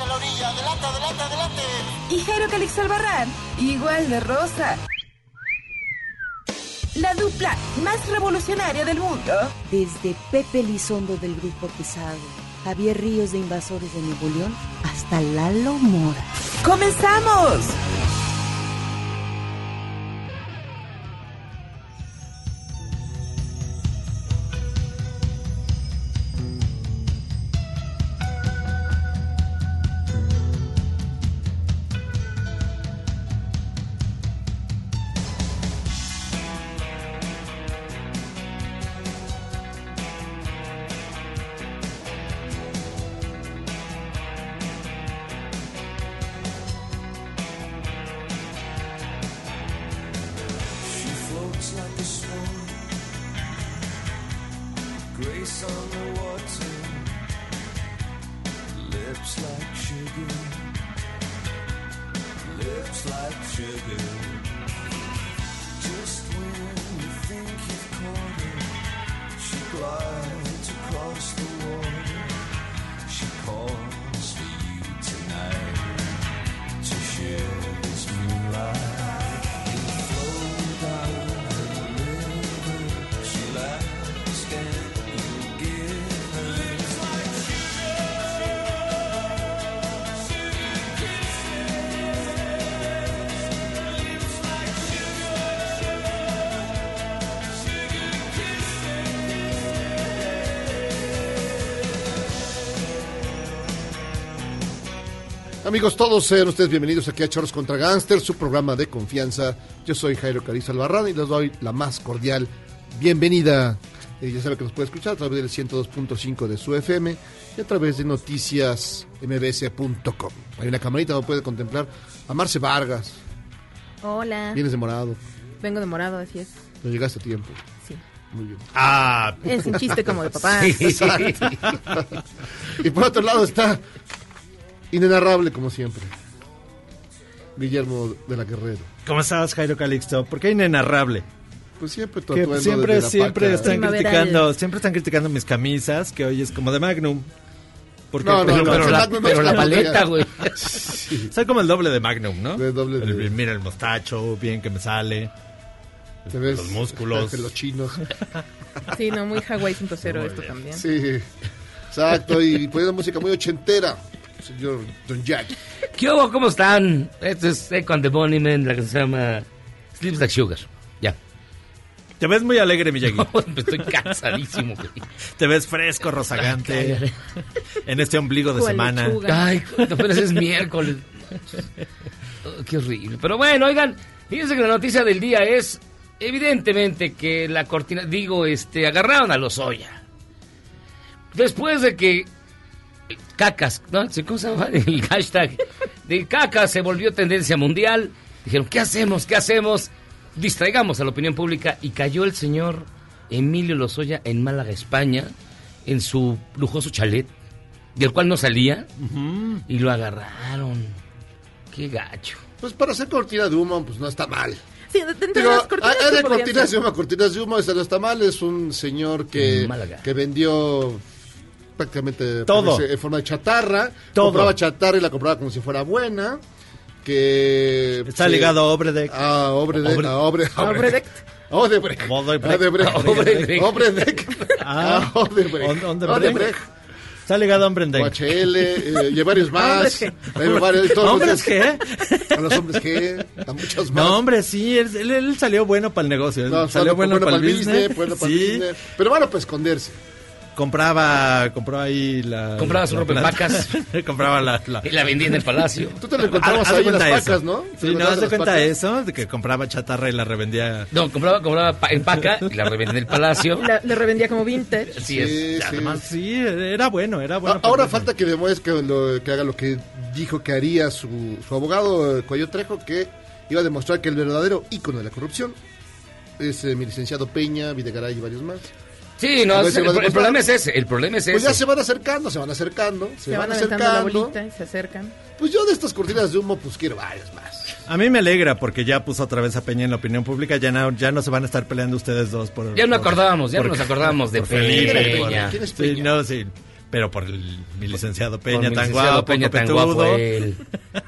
En la orilla. Adelante, adelante, adelante. Y Jairo Calix Albarrán, igual de rosa. La dupla más revolucionaria del mundo. Desde Pepe Lizondo del Grupo Pesado, Javier Ríos de Invasores de Nuevo León, hasta Lalo Mora. ¡Comenzamos! Amigos, todos sean ustedes bienvenidos aquí a Choros contra Gangsters, su programa de confianza. Yo soy Jairo Cariz Albarrán y les doy la más cordial bienvenida. Eh, ya saben que nos puede escuchar a través del 102.5 de su FM y a través de noticiasmbs.com. Hay una camarita donde puede contemplar a Marce Vargas. Hola. Vienes demorado, Vengo de morado, así es. no llegaste a tiempo. Sí. Muy bien. Ah, Es un chiste como de papá. Exacto. y por otro lado está inenarrable como siempre. Guillermo de la Guerrero. ¿cómo estás, Jairo Calixto? ¿Por qué inenarrable? Pues siempre tu Que siempre, desde la siempre paca. están criticando, siempre están criticando mis camisas, que hoy es como de Magnum. Porque No, no, pero, no, pero no, la- Pero la paleta, güey. soy como el doble de Magnum, ¿no? De doble de- El- mira el mostacho, bien que me sale. Te ves Los músculos. Los chinos. Sí, no, muy Hawaii 5.0 esto también. Sí, exacto. Y poniendo música muy ochentera, señor Don Jack. ¿Qué hubo? ¿Cómo están? Esto es Echo and the Bunnymen, la que se llama Sleeps Like Sugar. Ya. Te ves muy alegre, Miyagi. Estoy cansadísimo, güey. Te ves fresco, rozagante. en este ombligo de semana. lechuga. Ay, apenas es miércoles. Oh, qué horrible. Pero bueno, oigan, fíjense que la noticia del día es evidentemente que la cortina, digo, este, agarraron a los Oya. Después de que cacas, ¿no? ¿Cómo se llama? El hashtag de cacas se volvió tendencia mundial. Dijeron, ¿qué hacemos? ¿Qué hacemos? Distraigamos a la opinión pública y cayó el señor Emilio Lozoya en Málaga, España, en su lujoso chalet, del cual no salía, y lo agarraron. Qué gacho. Pues para hacer cortina de humo, pues no está mal. Sí, de- de- Digo, las cortinas hay que de podrían cortinas de humo, cortinas de humo, ese no está mal. Es un señor que, que vendió prácticamente Todo. en forma de chatarra. Todo. Compraba chatarra y la compraba como si fuera buena. Que Está se- ligado a Obredec. a Obredec. Obre- A Obre- A Obredect. Odebrecht. Odebrecht. Odebrecht. Odebrecht. Obredec. Ah. Ah, Odebrecht. Odebrecht. Está ligado a Hombre en Day. OHL, eh, y varios Hombres más. Hay varios- todos ¿Hombres los- qué? A los hombres G, a muchos más. No, hombre, sí, él, él- él salió bueno para el negocio. No, salió bueno, para el business. bueno para el sí, business. Pero bueno, para esconderse. Compraba, compró ahí la... Compraba su la ropa en plata. vacas. compraba la... la- Y la vendí en el palacio. Tú te lo encontrabas de ahí en las eso. ¿no? ¿Te Sí, no, de en las cuenta pacas? eso, de que compraba chatarra y la revendía. No, compraba, compraba en paca y la revendí en el palacio. La- revendía como vintage. Así es. Sí, sí. Además, sí, era bueno, era bueno. Ah, Ahora falta que demuestre que, lo- que haga lo que dijo que haría su, su abogado eh, Cuello Trejo, que iba a demostrar que el verdadero ícono de la corrupción es eh, mi licenciado Peña, Videgaray y varios más. Sí, no, es- el, problema es ese. El problema es Pues ya ese. se van acercando, se van acercando, se, Se van, la acercando. bolita y se acercan. Pues yo de estas cortinas de humo, pues quiero varias más. A mí me alegra porque ya puso otra vez a Peña en la opinión pública. Ya no, ya no se van a estar peleando ustedes dos por. Ya no acordábamos, ya por- no nos acordábamos de por Felipe, Peña. por- ¿Quién es Sí, Peña? no, sí. Pero por el, mi licenciado Por Peña mi tan licenciado guapo, Peña tan guapo él.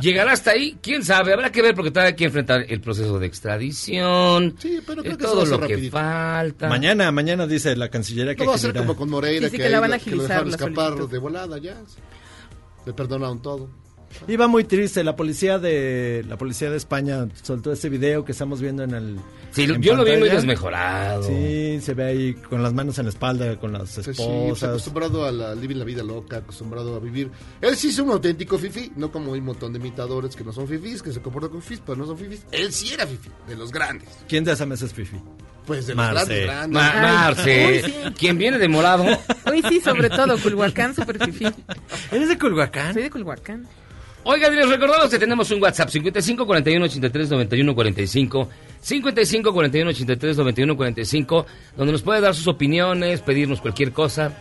¿Llegará hasta ahí? ¿Quién sabe? Habrá que ver porque todavía hay que enfrentar el proceso de extradición. Sí, pero creo eh, que eso todo lo que falta. Mañana, mañana dice la Cancillería que No va a ser como con Moreira, que, que la van a que lo agilizar dejaron la escapar solicitud. de volada ya. Le perdonaron todo. Iba muy triste. La policía de la policía de España soltó este video que estamos viendo en el. Sí, en yo lo vi muy desmejorado. Sí, se ve ahí con las manos en la espalda, con las Pues sí, pues esposas. acostumbrado a la, vivir la vida loca, acostumbrado a vivir. Él sí es un auténtico fifi, no como un montón de imitadores que no son fifis, que se comportan con fifis, pero no son fifis. Él sí era fifi, de los grandes. ¿Quién de esa mesa es Fifi? Pues de Marce. los grandes, grandes. Ma- Marce, uy, sí. quien viene de morado. Uy, sí, sobre todo, Culhuacán, super fifí. ¿Eres de Culhuacán? Soy de Culhuacán. Oigan, les recordamos que tenemos un WhatsApp 55 41 83 91 45 55 41 83 91 45 donde nos puede dar sus opiniones, pedirnos cualquier cosa,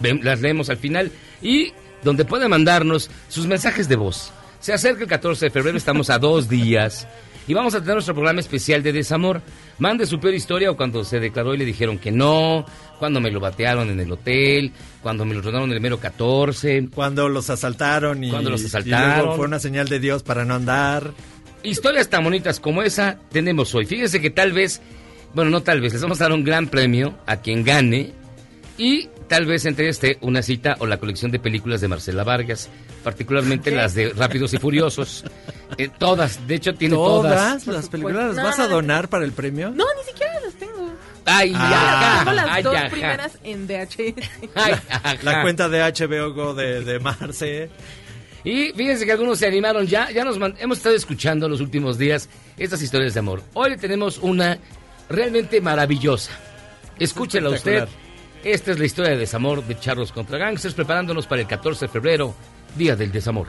las leemos al final y donde puede mandarnos sus mensajes de voz. Se acerca el 14 de febrero, estamos a dos días y vamos a tener nuestro programa especial de desamor. Mande su peor historia o cuando se declaró y le dijeron que no, cuando me lo batearon en el hotel, cuando me lo rodaron el mero 14. Cuando los asaltaron y, Cuando los y asaltaron. luego fue una señal de Dios para no andar. Historias tan bonitas como esa tenemos hoy. Fíjese que tal vez, bueno, no tal vez, les vamos a dar un gran premio a quien gane y tal vez entre este una cita o la colección de películas de Marcela Vargas, particularmente las de Rápidos y Furiosos. Eh, todas, de hecho tiene todas. Todas las películas las vas a donar para el premio. No, ni siquiera las tengo. Ay, Ah. ajá, Tengo las ay, dos ajá. primeras en VHS. Ay. La cuenta de HBO Go de, de Marce. Y fíjense que algunos se animaron ya, ya nos man- hemos estado escuchando los últimos días estas historias de amor. Hoy tenemos una realmente maravillosa. Escúchela usted. Esta es la historia de desamor de Charlos contra Gangsters, preparándonos para el 14 de febrero, Día del Desamor.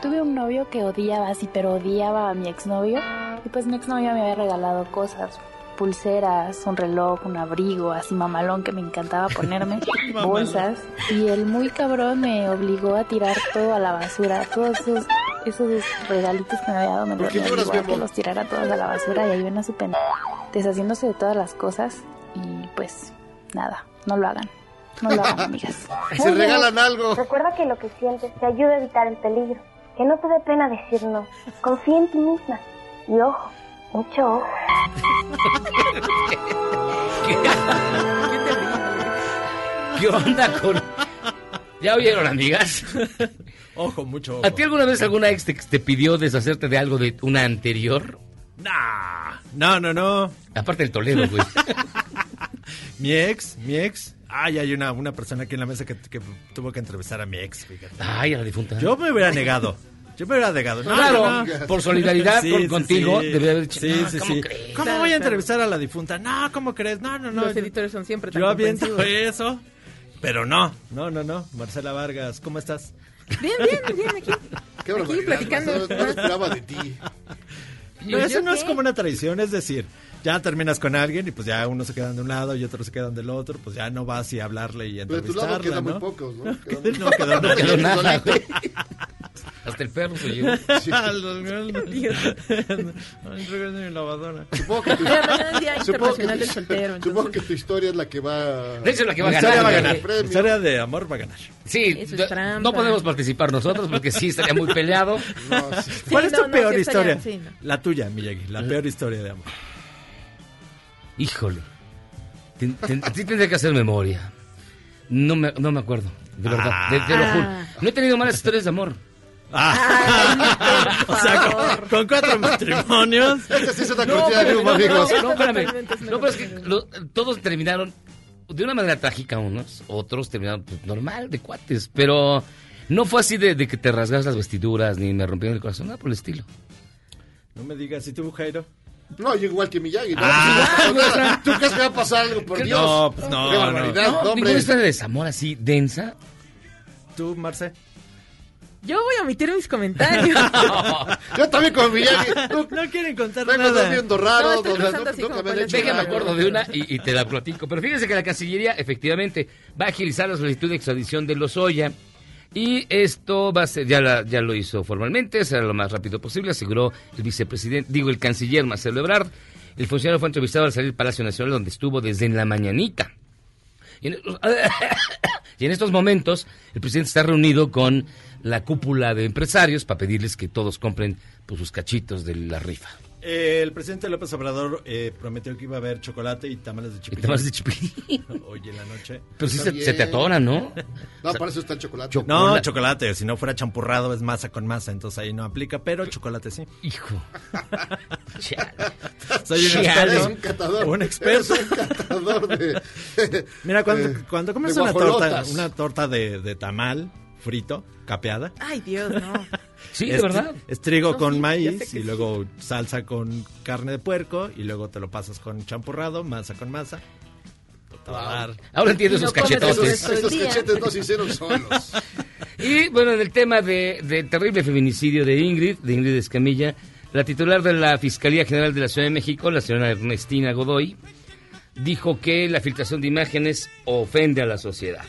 Tuve un novio que odiaba así, pero odiaba a mi exnovio. Y pues mi exnovio me había regalado cosas, pulseras, un reloj, un abrigo, así mamalón que me encantaba ponerme, bolsas. Y el muy cabrón me obligó a tirar todo a la basura, todos esos, esos regalitos que me había dado, me, ¿Por lo- qué me obligó a que los tirara todos a la basura y ahí ven a su pena, deshaciéndose de todas las cosas. Y pues nada, no lo hagan. No lo hagan, amigas. Se regalan algo. Recuerda que lo que sientes te ayuda a evitar el peligro. Que no te dé pena decir no. Confía en ti misma. Y ojo, mucho ojo. ¿Qué onda con...? ¿Ya oyeron, amigas? Ojo, mucho ojo. ¿A ti alguna vez alguna ex te, te pidió deshacerte de algo de una anterior? Nah. No, no, no. Aparte del Toledo, güey. Mi ex, mi ex. Ay, hay una, una persona aquí en la mesa que, que tuvo que entrevistar a mi ex, fíjate. Ay, a la difunta. Yo me hubiera negado. Yo me hubiera negado. No, Claro, no, no. por solidaridad con- Sí, sí, contigo, sí. haber dicho, Sí, "No, sí, ¿cómo sí. crees?" ¿Cómo voy a entrevistar a la difunta? No, ¿cómo crees? No, no, no. Los editores son siempre tan Yo aviento eso. Pero no, no, no, no. Marcela Vargas, ¿cómo estás? Bien, bien, bien, aquí. Qué Aquí platicando. No, no lo esperaba de ti. No, eso ¿yo no es qué? como una traición, es decir, ya terminas con alguien y pues ya unos se quedan de un lado y otros se quedan del otro, pues ya no vas y hablarle y Pero de tu entrevistarla, lado quedan muy ¿no? pocos, ¿no? No quedó. No quedó nada. Hasta el perro soy yo. Sí. Entregando mi lavadora. Supongo que tu, supongo Internacional que- del Soltero, Supongo entonces- que tu historia es la que va. De hecho, la que va a ganar. va a. La historia de amor va a ganar. Sí, Eso es d- trampa. no podemos participar nosotros porque sí estaría muy peleado. No, sí. ¿Cuál es no, tu no, peor estaría- historia? sí, no. La tuya, Miyagi, la peor historia de amor. Híjole. Ten- ten- sí tendría que hacer memoria. No me, no me acuerdo, de verdad, te lo juro. No he tenido malas historias de amor. o sea, con, con cuatro matrimonios. Esta sí es una No, cortina de no, amigos. no, no, espérame. No, pero es que lo- todos terminaron de una manera trágica unos, otros terminaron pues, normal, de cuates, pero no fue así de, de que te rasgas las vestiduras ni me rompieron el corazón, nada por el estilo. No me digas, ¿y tú, Jairo? No, yo igual que Miyagi. ¿no? Ah. ¿Tú crees que va a pasar algo por ¿Qué- Dios? No, pues no, Qué no. barbaridad, No, hombre. ninguna historia de desamor así densa. ¿Tú, Marce? Yo voy a omitir mis comentarios. Yo también con Miyagi. Tú- No quieren contar Vengo nada. durmiendo raro. No, estoy donde- pensando así nunca como me acuerdo de una y, y te la platico. Pero fíjense que la Cancillería efectivamente va a agilizar la solicitud de extradición de Lozoya. Y esto va a ser, ya, la- ya lo hizo formalmente, será lo más rápido posible, aseguró el vicepresidente, digo, el canciller Marcelo Ebrard. El funcionario fue entrevistado al salir del Palacio Nacional, donde estuvo desde en la mañanita. Y en, y en estos momentos, el presidente está reunido con la cúpula de empresarios para pedirles que todos compren pues, sus cachitos de la rifa. Eh, el presidente López Obrador eh, prometió que iba a haber chocolate y tamales de Y chipilín. tamales de chipilín. Hoy en la noche. Pero sí se, se te atona, ¿no? No, para eso está el chocolate. Cho- No, chocolate. Si no fuera champurrado es masa con masa, entonces ahí no aplica, pero chocolate sí. Hijo. Soy un experto. un catador. Un experto. Eres un catador de... Mira, cuando, de- cuando comes una torta, una torta de, de tamal frito, capeada. Ay, Dios, no. Sí, de es, verdad. es trigo No, con sí, maíz y sí. luego salsa con carne de puerco y luego te lo pasas con champurrado, masa con masa. Dar- Ahora entiendo no esos comes cachetotes. eso. Esos cachetes no se hicieron solos. Y bueno, en el tema de, del terrible feminicidio de Ingrid, de Ingrid Escamilla, la titular de la Fiscalía General de la Ciudad de México, la señora Ernestina Godoy, dijo que la filtración de imágenes ofende a la sociedad.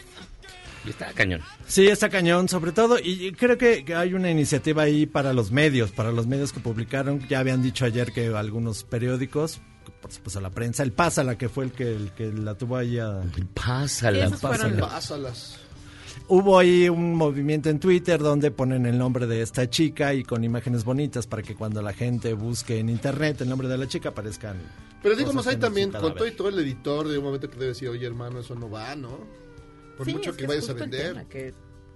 Y está cañón. Sí, está cañón, sobre todo, y creo que, hay una iniciativa ahí para los medios, para los medios que publicaron. Ya habían dicho ayer que algunos periódicos, por supuesto la prensa, el Pásala, que fue el que, el que la tuvo ahí a, Pásala, pásala. Pásalas. Hubo ahí un movimiento en Twitter donde ponen el nombre de esta chica y con imágenes bonitas para que cuando la gente busque en internet el nombre de la chica aparezcan. Pero digo, cosas más ahí en también, con todo y todo el editor, de un momento que debe decir, oye hermano, eso no va, ¿no? Por Sí, mucho es que vayas a vender. tema, que,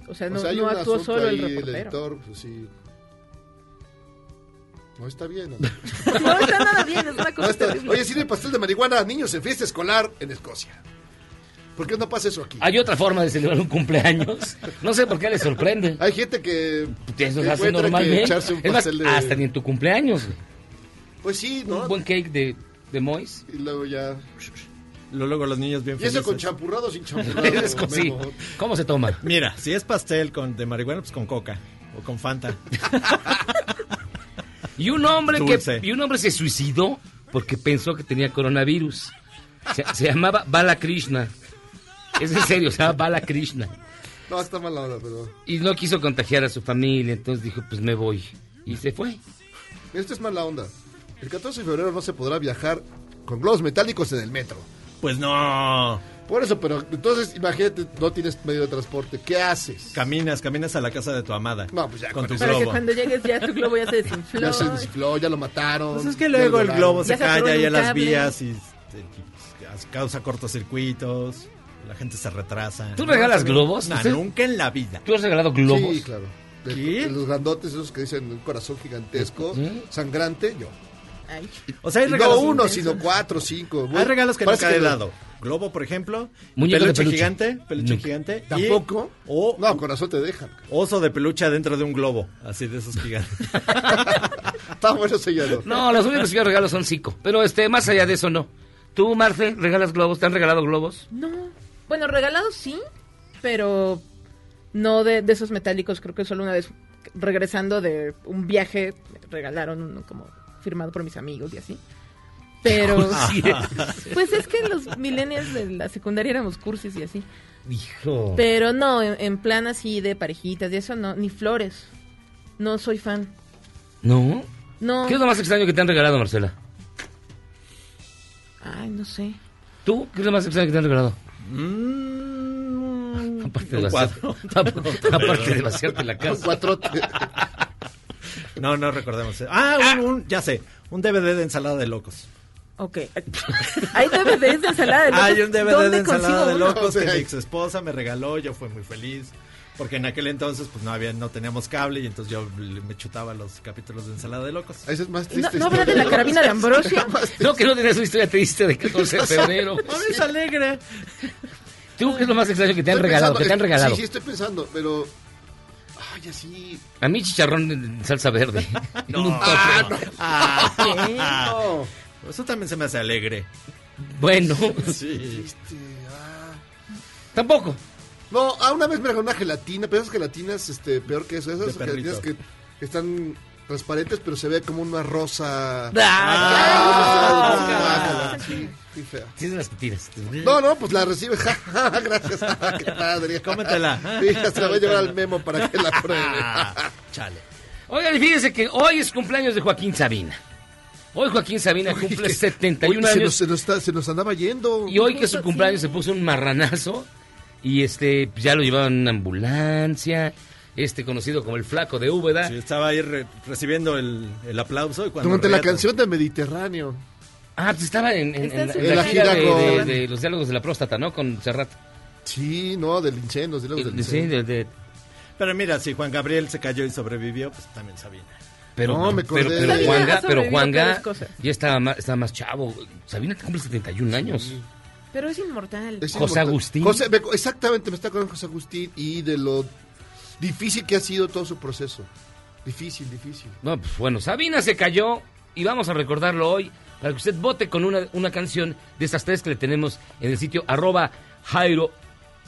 o sea, O no, sea, hay no actuó solo ahí, el el reportero. editor, pues sí. No está bien. ¿no? No está nada bien, es una No cosa está- terrible. Oye, sirve pastel de marihuana a niños en fiesta escolar en Escocia. ¿Por qué no pasa eso aquí? Hay otra forma de celebrar un cumpleaños. No sé por qué les sorprende. Hay gente que Eso que se hace normalmente. echarse un Es más, pastel de... hasta ni en tu cumpleaños. güey. Pues sí, ¿no? Un buen cake de, de Mois. Y luego ya... Luego los niños bien Y eso felices. con champurrado o sin champurrado. Con- sí. ¿Cómo se toma? Mira, si es pastel con de marihuana, pues con coca o con Fanta. Y un hombre que y un hombre se suicidó porque pensó que tenía coronavirus. Se, se llamaba Bala Krishna. Es en serio, se llama Bala Krishna. No, está mala onda, pero... Y no quiso contagiar a su familia, entonces dijo, pues me voy. Y se fue. Esto es mala onda. El 14 de febrero no se podrá viajar con globos metálicos en el metro. Pues no. Por eso, pero entonces imagínate, no tienes medio de transporte. ¿Qué haces? Caminas, caminas a la casa de tu amada. No, pues ya con con tu eso. Para que globo. cuando llegues ya tu globo ya se desinfló. Ya se desinfló, ya lo mataron. Pues es que ya luego el globo se Ya se atoró cae en ahí a un las vías y, causa cortocircuitos. La gente se retrasa. ¿Tú regalas No, globos? No, nunca en la vida. ¿Tú has regalado globos? Sí, claro. De- los grandotes, esos que dicen un corazón gigantesco, ¿Sí? sangrante, yo. Ay, O sea, hay Y regalos. no uno, intensos. sino cuatro, cinco. Hay regalos que Parece nunca he lo- dado. Globo, por ejemplo. Muñeco de peluche, gigante. Peluche gigante. y ¿Tampoco? O No, corazón te dejan. oso de peluche adentro de un globo. Así de esos gigantes. Está bueno sellado. No, los únicos que yo regalo son cinco. Pero este, más allá de eso, no. ¿Tú, Marce, regalas globos? ¿Te han regalado globos? no. Bueno, regalados sí, pero no de, de esos metálicos. Creo que solo una vez regresando de un viaje me regalaron uno como firmado por mis amigos y así. Pero Sí. pues es que los millennials de la secundaria éramos cursis y así. Hijo. Pero no, en, en plan así de parejitas y eso no, ni flores. No soy fan. ¿No? No. ¿Qué es lo más extraño que te han regalado, Marcela? Ay, no sé. ¿Tú? ¿Qué es lo más extraño que te han regalado? Mm, Aparte de un vaciar- cuadro. Aparte de vaciarte la Un casa. cuatrote. No, no recordemos. Ah, un, un- ya sé. Un DVD de ensalada de locos. Ok. Hay DVDs de ensalada de locos. Hay un DVD de ¿Dónde ensalada de locos que mi ex esposa me regaló, yo fui muy feliz. Porque en aquel entonces pues no había, no teníamos cable y entonces yo me chutaba los capítulos de ensalada de locos. Esa es más ¿No, triste. ¿No habrá de la carabina de Ambrosio? No, que no tenías una historia triste de 14 de febrero. es alegre. ¿Tú qué es lo más extraño que te han Estoy regalado? pensando- Que te han regalado. Sí, sí, estoy pensando, pero. Ay, así. A mí chicharrón en salsa verde. No. Un. Ah, No. Eso también se me hace alegre. Bueno, Sí. Este, ah. tampoco. No, ah, una vez me regaló una gelatina, pero esas gelatinas, este, peor que eso, esas gelatinas que, que están transparentes, pero se ve como una rosa. Ah, Ah, sí, sí, fea. Tienes las que tiras. No, no, pues la recibe. ja, ja, Gracias. Qué padre. Cómetela. Sí, se la voy a llevar al memo para que la pruebe. Ah, chale. Oigan, y fíjense que hoy es cumpleaños de Joaquín Sabina. Hoy Joaquín Sabina cumple 71 Oye, se, nos, años. se, nos está- se nos andaba yendo. Y hoy que es su cumpleaños se puso un marranazo. Y este, pues, ya lo llevaban en una ambulancia. Este conocido como el flaco de Úbeda. Sí, estaba ahí re- recibiendo el, el aplauso y cuando Durante la canción de Mediterráneo. Ah, pues estaba en, en- Está en- en su en la gira de, con- de- de los diálogos de la próstata, ¿no? Con Serrat. Sí, no, del incendio, los del Sí, incendio. de- de- Pero mira, si Juan Gabriel se cayó y sobrevivió, pues también Sabina. pero, No, me pero, pero Sabina Juanga, pero Juanga ya estaba más, estaba más chavo. Sabina cumple 71 años. Pero es inmortal. Es José inmortal. Agustín. José- me- exactamente, me está acordando de José Agustín y de lo difícil que ha sido todo su proceso. Difícil, difícil. No, pues bueno, Sabina se cayó y vamos a recordarlo hoy para que usted vote con una, una canción de estas tres que le tenemos en el sitio arroba Jairo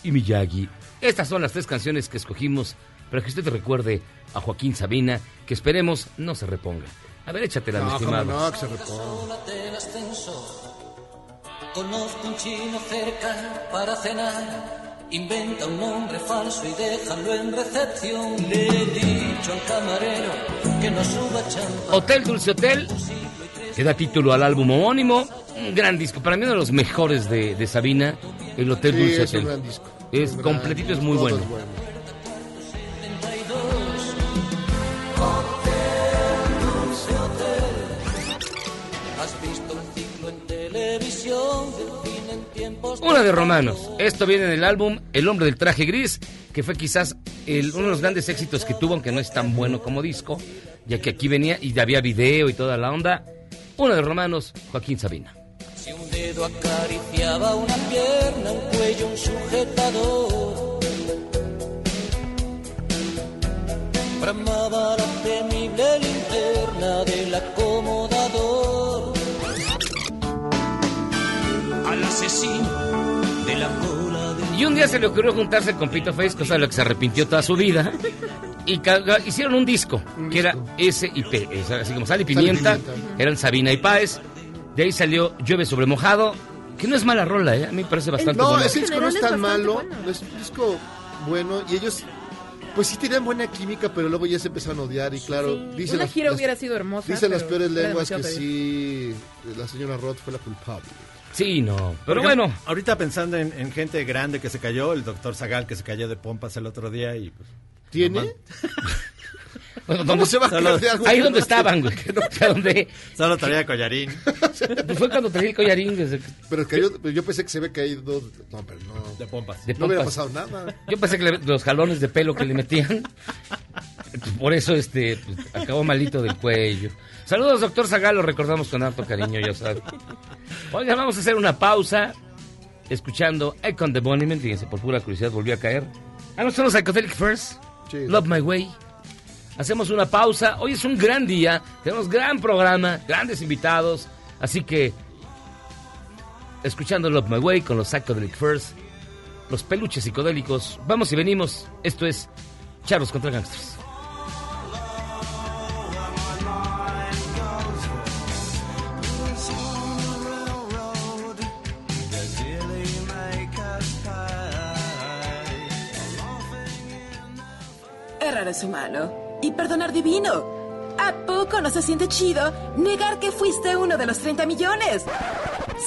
y Miyagi. Estas son las tres canciones que escogimos para que usted recuerde a Joaquín Sabina, que esperemos no se reponga. A ver, échatela, mi No, cómo estimado. no, que se reponga. Conozco un chino cerca para cenar. Inventa un nombre falso y déjalo en recepción. Le he dicho al camarero que no suba champán. Hotel Dulce Hotel, que da título al álbum homónimo. Un gran disco, para mí uno de los mejores de, de Sabina, el Hotel Sí, Dulce es un Hotel. gran disco. Es Un gran completito, es muy bueno. es bueno. Una de Romanos. Esto viene del álbum El hombre del traje gris, que fue quizás el- uno de los grandes éxitos que tuvo, aunque no es tan bueno como disco, ya que aquí venía y había video y toda la onda. Una de Romanos, Joaquín Sabina. Si un dedo acariciaba una pierna, un cuello, un sujetador. Bramaba la temible linterna del acomodador. Asesino de la cola de Y un día se le ocurrió juntarse con Pito Face, cosa de lo que se arrepintió toda su vida. Y hicieron un disco, que era S y P, así como Sal y Pimienta, Pimienta. eran Sabina y Páez. De ahí salió Llueve sobre mojado, que no es mala rola, ¿eh? a mí me parece bastante No, buena. ese disco no es tan es malo. bueno. Es un disco bueno. Y ellos, pues sí tenían buena química, pero luego ya se empezaron a odiar. Y claro, Sí, dicen una las- gira las- hubiera sido hermosa. Dicen las peores lenguas que sí, la señora Roth fue la culpable. Sí, no, pero bueno. Ahorita pensando en, en gente grande que se cayó, el doctor Zagal que se cayó de pompas el otro día y pues... ¿Tiene? Bueno, ¿Cómo ¿dónde- se va a Solo- caer de algo? Ahí que donde no estaban, güey. O sea, donde- Solo traía collarín. pues fue cuando traí el collarín desde- Pero cayó, pero yo pensé que se había caído. No, pero no. De pompas. de No hubiera pompas. pasado nada. Yo pensé que le- los jalones de pelo que le metían, pues, por eso este pues, acabó malito del cuello. Saludos, doctor Zagal, lo recordamos con harto cariño, ya sabe. Oigan, vamos a hacer una pausa, escuchando Icon the Boniment, fíjense, por pura curiosidad volvió a caer. Ah, no, son los Psychedelic First, Sí. Love My Way. Hacemos una pausa, hoy es un gran día, tenemos gran programa, grandes invitados, así que escuchando Love My Way con los Psychedelic First, los peluches psicodélicos. Vamos y venimos. Esto es Charlos contra Gangsters. Errar es humano y perdonar divino. ¿A poco no se siente chido negar que fuiste uno de los 30 millones?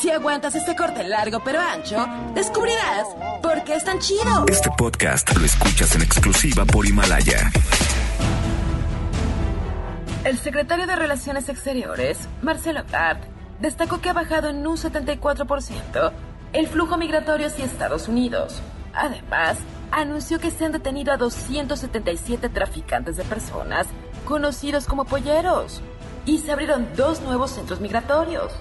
Si aguantas este corte largo pero ancho, descubrirás por qué es tan chido. Este podcast lo escuchas en exclusiva por Himalaya. El secretario de Relaciones Exteriores, Marcelo Ebrard, destacó que ha bajado en un 74% el flujo migratorio hacia Estados Unidos. Además, anunció que se han detenido a 277 traficantes de personas, conocidos como polleros, y se abrieron dos nuevos centros migratorios.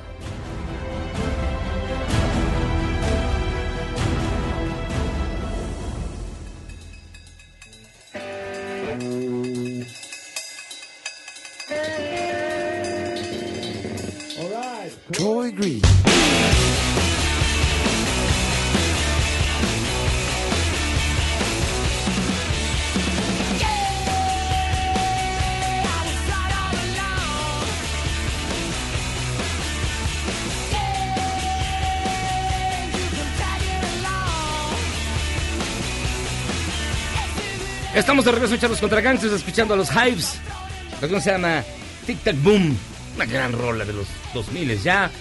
Troy Green. Estamos de regreso en Charlos contra Gangsters, escuchando a los Hives. La canción se llama Tic Tac Boom. Una gran rola de los 2000 ya.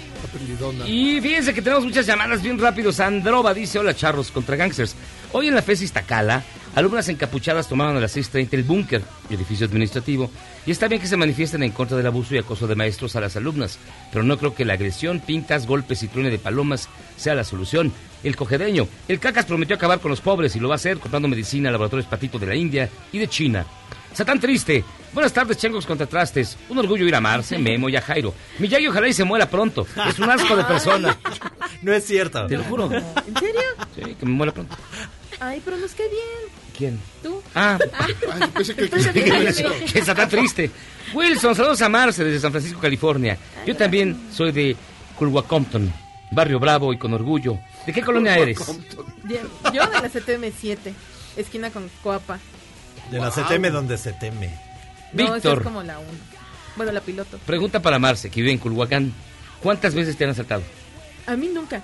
Y fíjense que tenemos muchas llamadas bien rápido. Sandrova dice, hola charros contra gangsters. Hoy en la FES Iztacala, alumnas encapuchadas tomaron a las 6.30 el búnker, edificio administrativo. Y está bien que se manifiesten en contra del abuso y acoso de maestros a las alumnas. Pero no creo que la agresión, pintas, golpes y truene de palomas sea la solución. El cogedeño, el cacas prometió acabar con los pobres y lo va a hacer comprando medicina a laboratorios Patito de la India y de China. Satán Triste. Buenas tardes, changos contra trastes. Un orgullo ir a Marce, Memo y a Jairo. Miyagi ojalá y se muera pronto. Es un asco de persona. No es cierto. Te lo juro. ¿En serio? Sí, que me muera pronto. Ay, pero nos cae bien. ¿Quién? ¿Tú? Ah, pensé que- que está tan triste. Wilson, saludos a Marce desde San Francisco, California. Yo también soy de Culhuacompton, barrio bravo y con orgullo. ¿De qué colonia eres? Bien, Yo de la CTM7, esquina con Coapa. De la CTM donde se teme. No, Víctor. es como la 1. Bueno, la piloto. Pregunta para Marce, que vive en Culhuacán. ¿Cuántas veces te han asaltado? A mí nunca.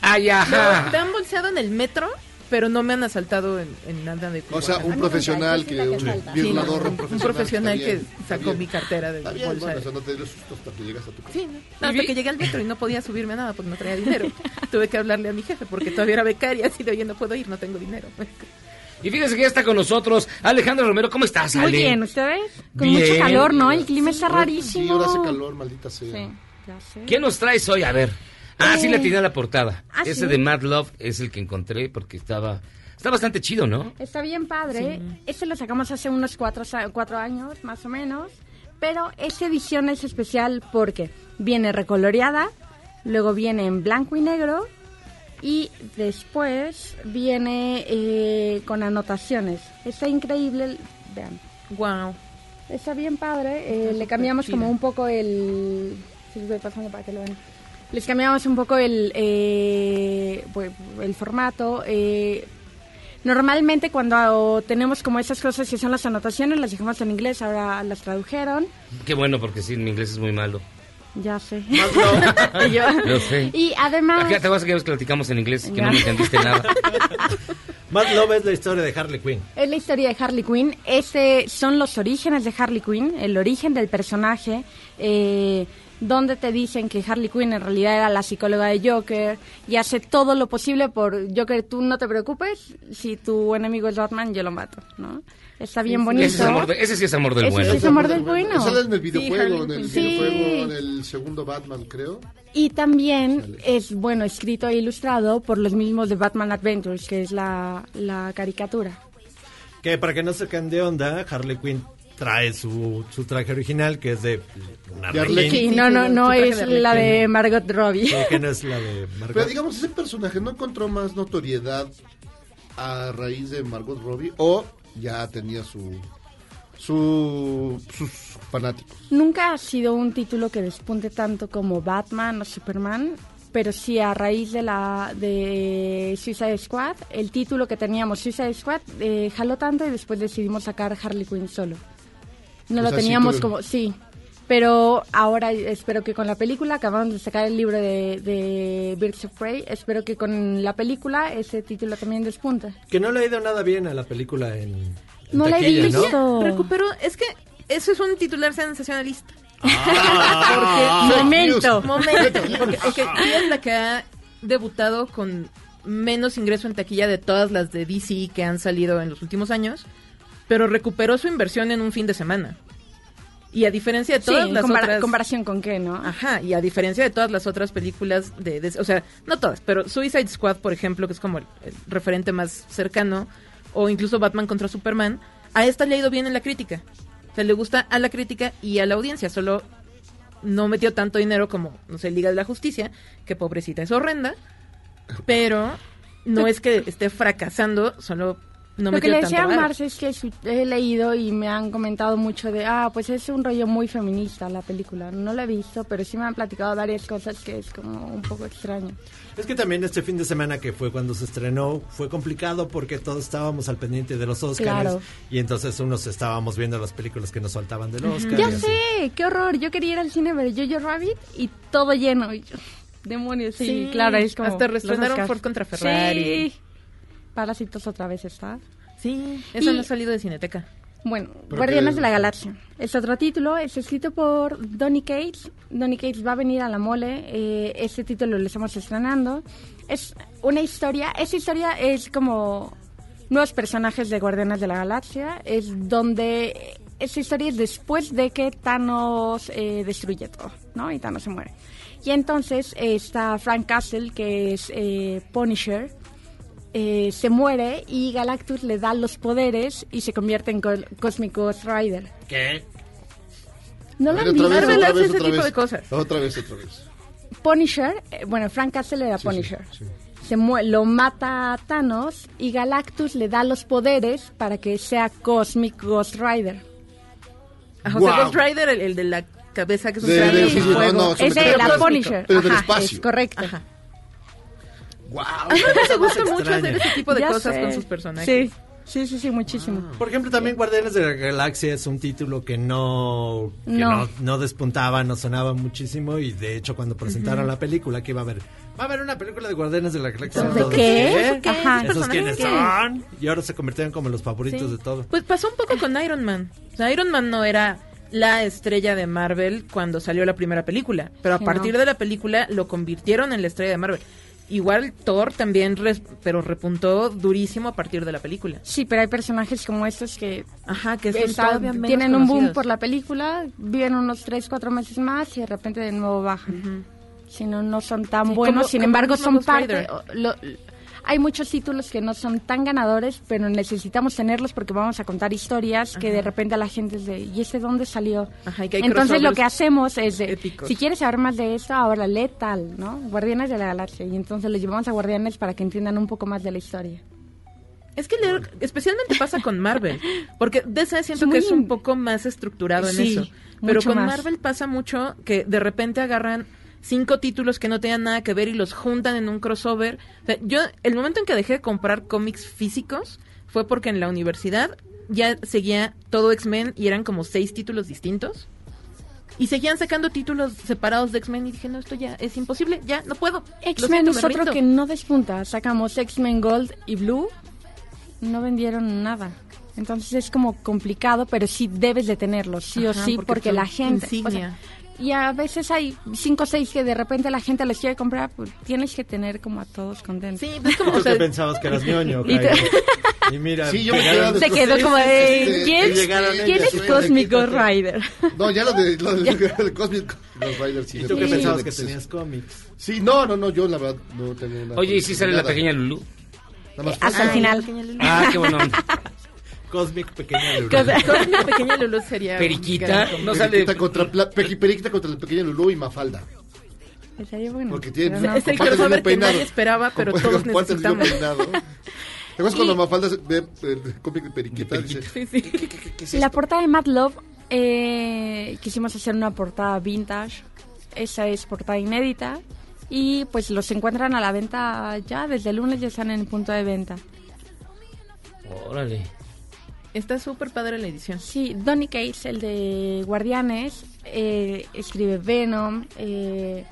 Ay, ajá. No, me han bolseado en el metro, pero no me han asaltado en, en nada de O sea, un profesional que un Sí, violador, un un profesional. que sacó mi cartera de bien, bolsa. bueno, o sea, no te dio susto hasta que llegas a tu casa. Sí, no. No, hasta que llegué al metro y no podía subirme a nada porque no traía dinero. Tuve que hablarle a mi jefe porque todavía era becaria, así de oye, no puedo ir, no tengo dinero. Y fíjense que ya está con nosotros Alejandro Romero. ¿Cómo estás, Ale? Muy bien, ¿ustedes? Con Bien. mucho calor, ¿no? El clima está Sí, rarísimo. ahora hace calor, maldita sea. Sí, ya sé. ¿Qué nos traes hoy? A ver. Ah, sí, Eh. le tiré a la portada. Ah, Ese ¿sí? de Mad Love es el que encontré porque estaba... Está bastante chido, ¿no? Está bien padre. Este lo sacamos hace unos cuatro, sa- cuatro años, más o menos. Pero esta edición es especial porque viene recoloreada, luego viene en blanco y negro y después viene eh, con anotaciones. Está increíble. Vean. Wow. Está bien padre. eh, Está le cambiamos como un poco el... Sí, estoy pasando para que lo vean. Les cambiamos un poco el, eh, pues, el formato. eh, normalmente cuando tenemos como esas cosas que son las anotaciones, las dejamos en inglés, ahora las tradujeron. Qué bueno, porque sí, mi inglés es muy malo. Ya sé. Yo- Lo sé. Y además... Acá te vas a que platicamos en inglés que Ya. no me entendiste nada. Mad Love es la historia de Harley Quinn. Es la historia de Harley Quinn. Este son los orígenes de Harley Quinn, el origen del personaje, eh, donde te dicen que Harley Quinn en realidad era la psicóloga de Joker y hace todo lo posible por Joker. Tú no te preocupes, si tu enemigo es Batman, yo lo mato, ¿no? Está bien bonito. Ese, es amor de- ese sí es amor del Ese bueno. sí es amor del bueno. Es en el videojuego, en el Sí. videojuego, en el segundo Batman, creo. Y también es, bueno, escrito e ilustrado por los mismos de Batman Adventures, que es la, la caricatura. Que para que no se queden de onda, Harley Quinn trae su, su traje original, que es de una. Sí, no, no, no es de la de Margot Robbie. Sí, que no es la de Margot. Pero digamos, ese personaje no encontró más notoriedad a raíz de Margot Robbie o ya tenía su, su sus fanáticos. Nunca ha sido un título que despunte tanto como Batman o Superman, pero sí a raíz de la de Suicide Squad, el título que teníamos Suicide Squad eh, jaló tanto y después decidimos sacar Harley Quinn solo. No O lo teníamos como sí, pero ahora espero que con la película acabamos de sacar el libro de, de Birds of Prey, espero que con la película ese título también despunte. Que no le ha ido nada bien a la película en, en No la he visto. ¿no? Recuperó, es que eso es un titular sensacionalista. Ah. Porque- Momento. Momento. Porque ok, ella es la que ha debutado con menos ingreso en taquilla de todas las de DC que han salido en los últimos años, pero recuperó su inversión en un fin de semana. Y a diferencia de todas en las compara- otras... comparación con qué, ¿no? Ajá, y a diferencia de todas las otras películas de, de- o sea, no todas, pero Suicide Squad, por ejemplo, que es como el, el referente más cercano, o incluso Batman contra Superman, a esta le ha ido bien en la crítica. O sea, le gusta a la crítica y a la audiencia, solo no metió tanto dinero como, no sé, Liga de la Justicia, que pobrecita es horrenda, pero no es que esté fracasando, solo no Lo que le decía a. Marce es que he leído y me han comentado mucho de, ah, pues es un rollo muy feminista la película. No la he visto, pero sí me han platicado varias cosas que es como un poco extraño. Es que también este fin de semana que fue cuando se estrenó fue complicado porque todos estábamos al pendiente de los Oscars Claro. y entonces unos estábamos viendo las películas que nos faltaban del Oscar. Ya sé, qué horror. Yo quería ir al cine ver Jojo Rabbit y todo lleno. Y yo, demonios, sí, Sí, claro, es como... hasta Oscars. Ford contra Ferrari. Sí. Parásitos otra vez está. Sí, eso Y- no ha salido de Cineteca. Bueno, Guardianes de la Galaxia. Es otro título, es escrito por Donny Cates. Donny Cates va a venir a la mole. eh, este título lo estamos estrenando. Es una historia, esa historia es como nuevos personajes de Guardianes de la Galaxia. Es donde, esa historia es después de que Thanos eh, destruye todo, ¿no? Y Thanos se muere. Y entonces eh, está Frank Castle, que es eh, Punisher, eh, se muere y Galactus le da los poderes y se convierte en Co- Cosmic Ghost Rider. ¿Qué? ¿No lo han visto? vez, otra vez, ese otra tipo vez. de cosas. Otra vez, otra vez. Punisher, eh, bueno, Frank Castle era Punisher. Se mue- lo mata a Thanos y Galactus le da los poderes para que sea Cosmic Ghost Rider. A José Wow. Ghost Rider, el, el de la cabeza que es un De- sí, sí, no, no, Es de la. Punisher. Ajá. Es correcto. Wow. A mí me gusta mucho hacer ese tipo de Ya cosas sé. con sus personajes. Sí, sí, sí, sí, muchísimo. Por ejemplo, también Guardianes de la Galaxia es un título que no que No. no. no despuntaba, no sonaba muchísimo y de hecho cuando presentaron la película que iba a haber va a haber una película de Guardianes de la Galaxia. ¿De Todos, qué? ¿qué? Ajá. ¿Esos ¿Esos quiénes son? Y ahora se convirtieron como los favoritos Sí. de todo. Pues pasó un poco con Iron Man. O sea, Iron Man no era la estrella de Marvel cuando salió la primera película, pero a Sí, partir no. de la película lo convirtieron en la estrella de Marvel. Igual Thor también, res- pero repuntó durísimo a partir de la película. Sí, pero hay personajes como estos que Ajá, que menos tienen un boom por la película, viven unos 3, 4 meses más y de repente de nuevo bajan. Si no, no son tan Sí, buenos, sin embargo son parte... Lo- hay muchos títulos que no son tan ganadores, pero necesitamos tenerlos porque vamos a contar historias que de repente a la gente es de, ¿y este dónde salió? Ajá, que Entonces lo que hacemos es de, épicos. si quieres saber más de esto, ahora lee tal, ¿no? Guardianes de la Galaxia. Y entonces los llevamos a Guardianes para que entiendan un poco más de la historia. Es que leer- especialmente pasa con Marvel, porque DC siento que es un poco más estructurado en Sí, eso. Pero con más. Marvel pasa mucho que de repente agarran cinco títulos que no tenían nada que ver y los juntan en un crossover. O sea, yo, el momento en que dejé de comprar cómics físicos fue porque en la universidad ya seguía todo X-Men y eran como seis títulos distintos. Y seguían sacando títulos separados de X-Men y dije, no, esto ya es imposible, ya no puedo. X-Men es otro que no despunta. Sacamos X-Men Gold y Blue. No vendieron nada. Entonces es como complicado, pero sí debes de tenerlo, sí o Ajá, sí, porque porque, la gente... o sea. Y a veces hay cinco o seis que de repente la gente les quiere comprar, pues tienes que tener como a todos contentos. Sí, es como, ¿Tú o sea, pensabas que eras ñoño? Y? Y mira, Sí, yo quedé Se quedó como de, ¿quién, llegaron ¿quién es Cosmic. Ghost Rider? No, ya lo de, lo de, de Cosmic Ghost Rider sí. ¿Y tú qué pensabas que tenías cómics? Sí, no, no, no, yo la verdad no tengo una... Oye, ¿y si sale la nada. pequeña Lulú? Nada más Hasta el final. Lulu. Ah, qué bueno. Cosmic Pequeña Lulu. Cosmic Pequeña Lulu sería... Periquita, no sale... Periquita contra, la, Periquita contra la pequeña Lulú y Mafalda. Estaría bueno. Porque tiene... no. Es el crossover que nadie esperaba, pero todos necesitamos. peinado. ¿Te acuerdas cuando Mafalda se- ve el cómic de Periquita? Dice, Sí, sí. ¿qué, qué, qué, qué es La portada de Mad Love, eh, quisimos hacer una portada vintage. Esa es portada inédita. Y pues los encuentran a la venta ya, desde el lunes ya están en el punto de venta. Órale. Está súper padre la edición. Sí, Donny Cates, el de Guardianes, eh, escribe Venom, eh,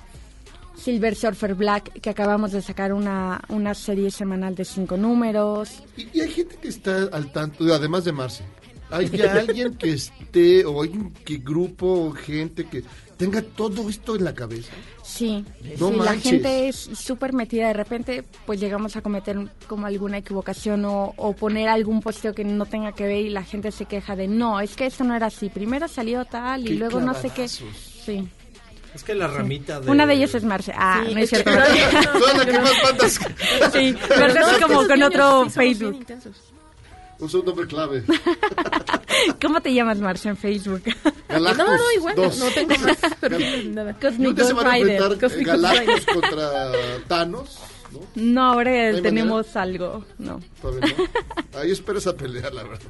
Silver Surfer Black, que acabamos de sacar una, una serie semanal de cinco números. Y, y hay gente que está al tanto, además de Marce, ¿Hay alguien que esté, o hay un que grupo, o gente que tenga todo esto en la cabeza? Sí, No sí, la gente es súper metida. De repente, pues llegamos a cometer como alguna equivocación o, o poner algún posteo que no tenga que ver y la gente se queja de no, es que esto no era así. Primero salió tal y Qué luego no sé qué. Sí. Es que la ramita de... Una de ellas es Marce. Ah, Sí, no es cierto. pero- Toda la que más mandas. Sí, Pero Marce es como con niños otro Facebook. Un nombre clave. ¿Cómo te llamas, Marce, en Facebook? Galactus No, no, igual, dos. no tengo más perfiles nada. ¿Y Cosmic se Ghost van a enfrentar eh, Cosmic Galactus Rider. contra Thanos? ¿No? No, ahora tenemos algo. No. Todavía no. Ahí espero esa pelea, la verdad.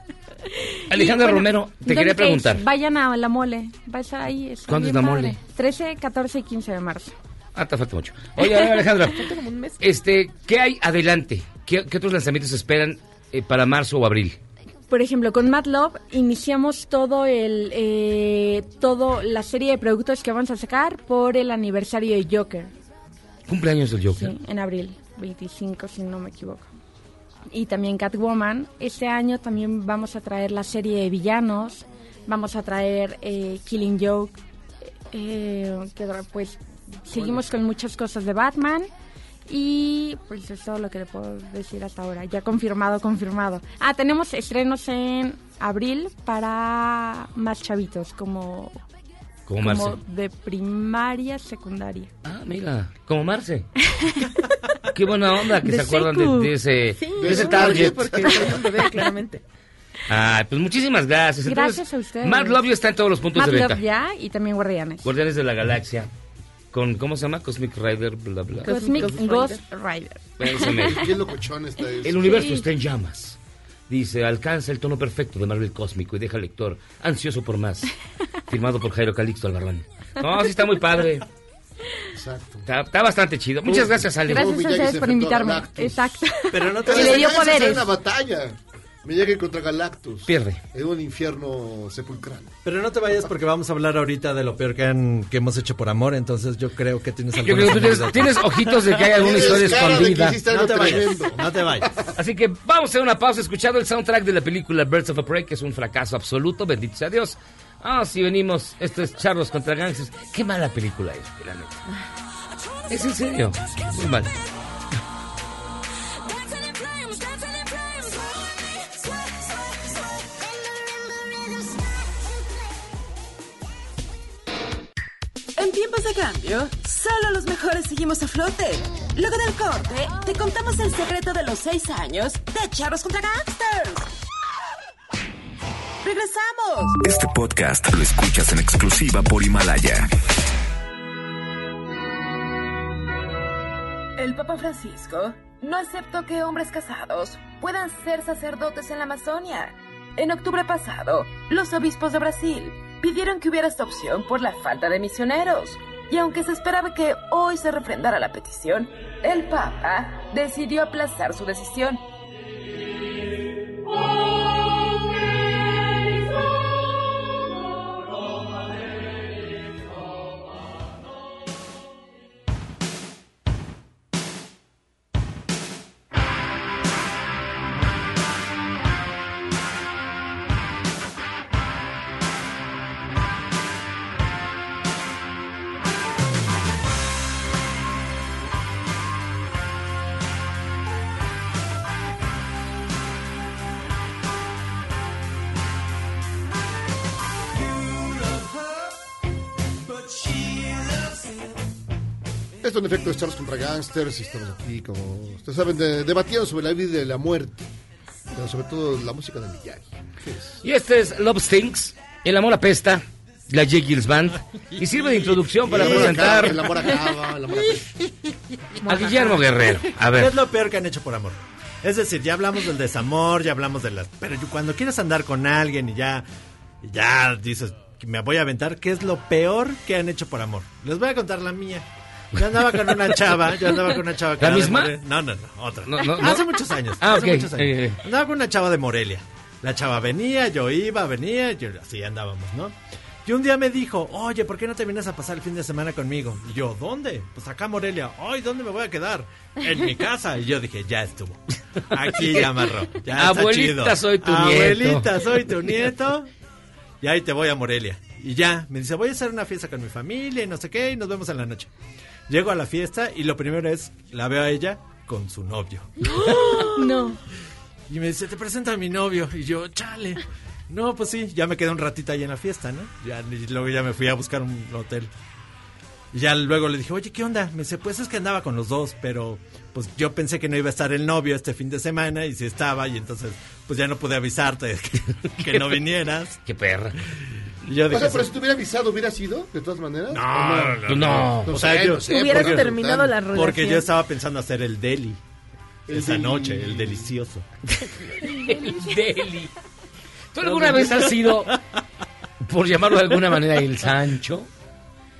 Alejandra bueno, Romero, te quería preguntar. Vayan a la mole. Va a estar ahí. está ¿Cuándo es la padre. mole? 13, 14 y 15 de marzo. Ah, te falta mucho. Oye, a Alejandra, este, ¿qué hay adelante? ¿Qué, qué otros lanzamientos esperan eh, para marzo o abril? Por ejemplo, con Mad Love iniciamos todo el eh, todo la serie de productos que vamos a sacar por el aniversario de Joker. Cumpleaños del Joker. Sí, en abril, 25 si no me equivoco. Y también Catwoman. Este año también vamos a traer la serie de villanos. Vamos a traer eh, Killing Joke. Eh, otra? pues seguimos con muchas cosas de Batman. Y pues es todo lo que le puedo decir hasta ahora. Ya confirmado, confirmado. Ah, tenemos estrenos en abril para más chavitos, como, Como Marce. de primaria, secundaria. Ah, mira, como Marce. Qué buena onda que De se acuerdan de, ese, Sí, de ese target. porque soy un bebé, claramente. Ah, pues muchísimas gracias. Gracias a ustedes. Mad Love ya está en todos los puntos Mad de venta. Love ya y también Guardianes. Guardianes de la Galaxia. Con, ¿cómo se llama? Cosmic Rider, bla, bla. Cosmic Ghost Ghost Rider. Mero. Qué locochón está eso. El universo está en llamas. Dice, alcanza el tono perfecto de Marvel cósmico y deja al lector ansioso por más. Firmado por Jairo Calixto Albarrán. No, sí está muy padre. Exacto. Está, está bastante chido. Muchas gracias, Ale. Gracias a ustedes por invitarme. Exacto. Pero no te Y le dio poderes. una batalla. Miyagi contra Galactus. Pierde. En un infierno sepulcral. Pero no te vayas porque vamos a hablar ahorita de lo peor que, han, que hemos hecho por amor, entonces yo creo que tienes alguna creo que tienes, ojitos de que hay alguna historia escondida. No te vayas, tremendo. no te vayas. Así que vamos a hacer una pausa escuchando el soundtrack de la película Birds of a Prey, que es un fracaso absoluto, bendito sea Dios. Ah, si venimos, esto es Charlos contra Gangsters. Qué mala película es, la neta. Es en serio, muy mal. En tiempos de cambio, solo los mejores seguimos a flote. Luego del corte, te contamos el secreto de los seis años de Charros contra Gangsters. ¡Regresamos! Este podcast lo escuchas en exclusiva por Himalaya. El Papa Francisco no aceptó que hombres casados puedan ser sacerdotes en la Amazonia. En octubre pasado, los obispos de Brasil pidieron que hubiera esta opción por la falta de misioneros. Y aunque se esperaba que hoy se refrendara la petición, el Papa decidió aplazar su decisión. Charles contra Gangsters y estamos aquí como ustedes saben de- debatiendo sobre la vida y la muerte. Pero sobre todo la música de Miyagi. ¿Qué es? Y este es Love Stinks, El amor apesta, la J. Gills Band. Y sirve de introducción para presentar El amor acaba, el amor a Guillermo Guerrero. A ¿Qué ver. es lo peor que han hecho por amor? Es decir, ya hablamos del desamor, ya hablamos de las... Pero cuando quieres andar con alguien y ya, ya dices, me voy a aventar, ¿qué es lo peor que han hecho por amor? Les voy a contar la mía. Yo andaba con una chava, yo andaba con una chava que ¿La misma? No, no, no, otra. No, no, no. Hace muchos años. Ah, hace muchos años. Eh, eh. Andaba con una chava de Morelia. La chava venía, yo iba, venía, yo, así andábamos, ¿no? Y un día me dijo, oye, ¿por qué no te vienes a pasar el fin de semana conmigo? Y yo, ¿dónde? Pues acá Morelia. Ay, ¿dónde me voy a quedar? En mi casa. Y yo dije, ya estuvo. Aquí ya amarró. Ya está Abuelita, chido. soy tu Abuelita, nieto. soy tu nieto. Y ahí te voy a Morelia. Y ya, me dice, voy a hacer una fiesta con mi familia y no sé qué, y nos vemos en la noche. Llego a la fiesta y lo primero es, la veo a ella con su novio. No. Y me dice, te presento a mi novio. Y yo, chale. No, pues sí, ya me quedé un ratito ahí en la fiesta, ¿no? Ya, y luego ya me fui a buscar un hotel. Y ya luego le dije, oye, ¿qué onda? Me dice, pues es que andaba con los dos, pero pues yo pensé que no iba a estar el novio este fin de semana y si estaba, y entonces pues ya no pude avisarte que, que no vinieras. Qué perra. O sea, pero si te hubiera avisado, ¿hubiera sido? De todas maneras. No, ¿O no, no. No O sea, yo- no sé, Hubieras porque- terminado la porque relación. yo estaba pensando hacer el deli. El esa deli. noche, el delicioso. El deli. ¿Tú alguna vez has sido, por llamarlo de alguna manera, el Sancho?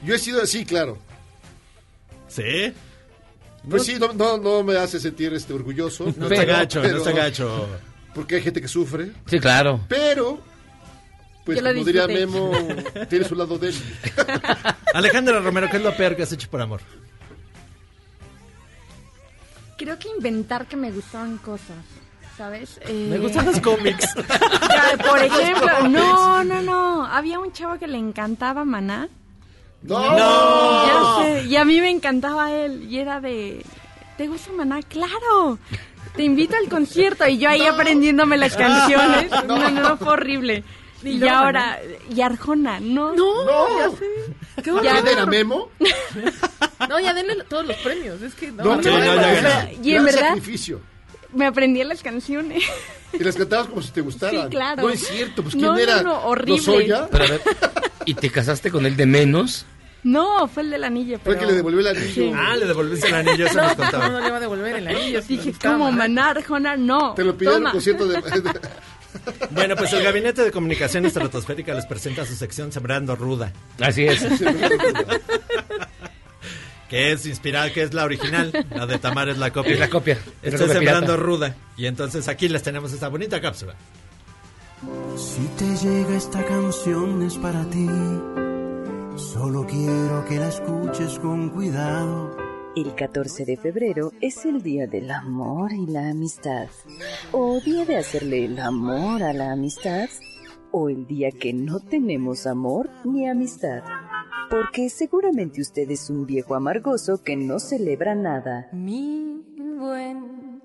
Yo he sido así, claro. ¿Sí? Pues sí, no, no, no me hace sentir este orgulloso. No está gacho, no está gacho. Porque hay gente que sufre. Sí, claro. Pero, pues Yo como diría. Memo, tiene su lado de él. Alejandra Romero, ¿qué es lo peor que has hecho por amor? Creo que inventar que me gustaban cosas, ¿sabes? Eh, Me gustan los cómics. ya, Por ejemplo, no, no, no. Había un chavo que le encantaba Maná. ¡No! Ya sé, y a mí me encantaba él. Y era de, ¿te gusta Maná? ¡Claro! Te invito al concierto. Y yo ahí aprendiéndome las canciones. No, no, no, fue horrible. Y ahora, y Arjona, no. No, No. ya sé. Qué ¿Quién horror. era Memo? No, ya denle todos los premios. Es que no. No, Sí, no, no, no, ya no, no. Y en verdad- sacrificio. Me aprendí las canciones. Y las cantabas como si te gustaran. Sí, claro. No es cierto, pues ¿quién No, no, era? no, horrible. Pero a ver, ¿y te casaste con él de menos? No, fue el del anillo. Fue el pero... que le devolvió el anillo. Sí. Ah, le devolviste el anillo, eso nos No, contaba. no le va a devolver el anillo. Dije, ¿cómo Maná. Maná, Arjona? No. Te lo pidió en el concierto de... Bueno, pues el Gabinete de Comunicación Estratosférica les presenta su sección Sembrando Ruda, Así es. que es inspirada, que es la original, la de Tamar es la copia. Es la copia. Esto es Sembrando pirata. Ruda. Y entonces aquí les tenemos esta bonita cápsula. Si te llega esta canción es para ti. Solo quiero que la escuches con cuidado. El 14 de febrero es el día del amor y la amistad. O día de hacerle el amor a la amistad. O el día que no tenemos amor ni amistad. Porque seguramente usted es un viejo amargoso que no celebra nada. Mi buen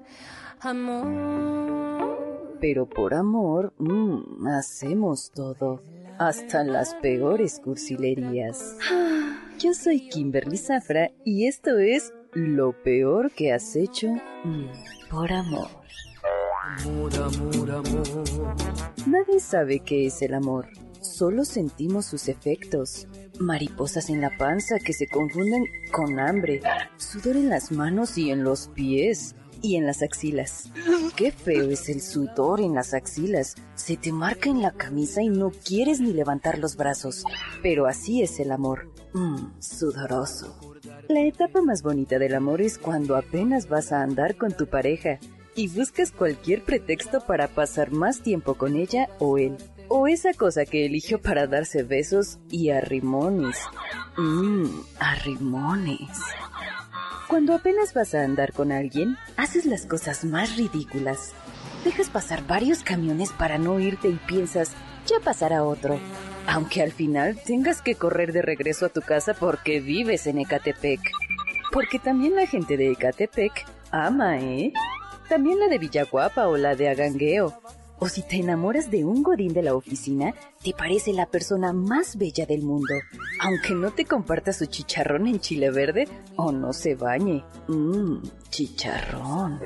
amor. Pero por amor, mm, hacemos todo. Hasta las peores cursilerías. Yo soy Kimberly Zafra y esto es Lo peor que has hecho mm, por amor. Amor, amor, amor. Nadie sabe qué es el amor. Solo sentimos sus efectos. Mariposas en la panza que se confunden con hambre. Sudor en las manos y en los pies. Y en las axilas. Qué feo es el sudor en las axilas. Se te marca en la camisa y no quieres ni levantar los brazos. Pero así es el amor. Mmm, sudoroso. La etapa más bonita del amor es cuando apenas vas a andar con tu pareja y buscas cualquier pretexto para pasar más tiempo con ella o él. O esa cosa que eligió para darse besos y arrimones. Mmm, arrimones. Cuando apenas vas a andar con alguien, haces las cosas más ridículas. Dejas pasar varios camiones para no irte y piensas, ya pasará otro. Aunque al final tengas que correr de regreso a tu casa porque vives en Ecatepec. Porque también la gente de Ecatepec ama, ¿eh? También la de Villaguapa o la de Agangueo. O si te enamoras de un godín de la oficina, te parece la persona más bella del mundo, aunque no te comparta su chicharrón en chile verde o no se bañe. Mmm, chicharrón.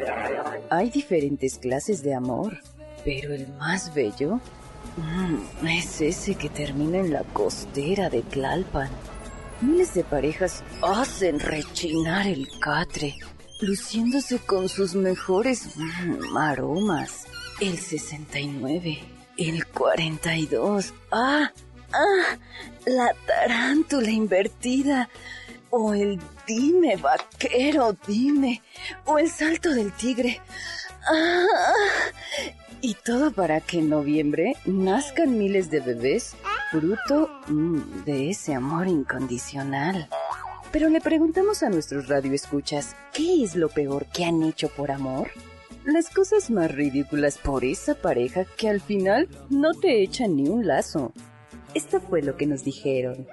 Hay diferentes clases de amor, pero el más bello mm, es ese que termina en la costera de Tlalpan. Miles de parejas hacen rechinar el catre, luciéndose con sus mejores mm, aromas. El 69, el 42, ah, ah, la tarántula invertida, o el dime vaquero, dime, o el salto del tigre. Ah, y todo para que en noviembre nazcan miles de bebés fruto mm, de ese amor incondicional. Pero le preguntamos a nuestros radioescuchas, ¿qué es lo peor que han hecho por amor? Las cosas más ridículas por esa pareja que al final no te echan ni un lazo. Esto fue lo que nos dijeron.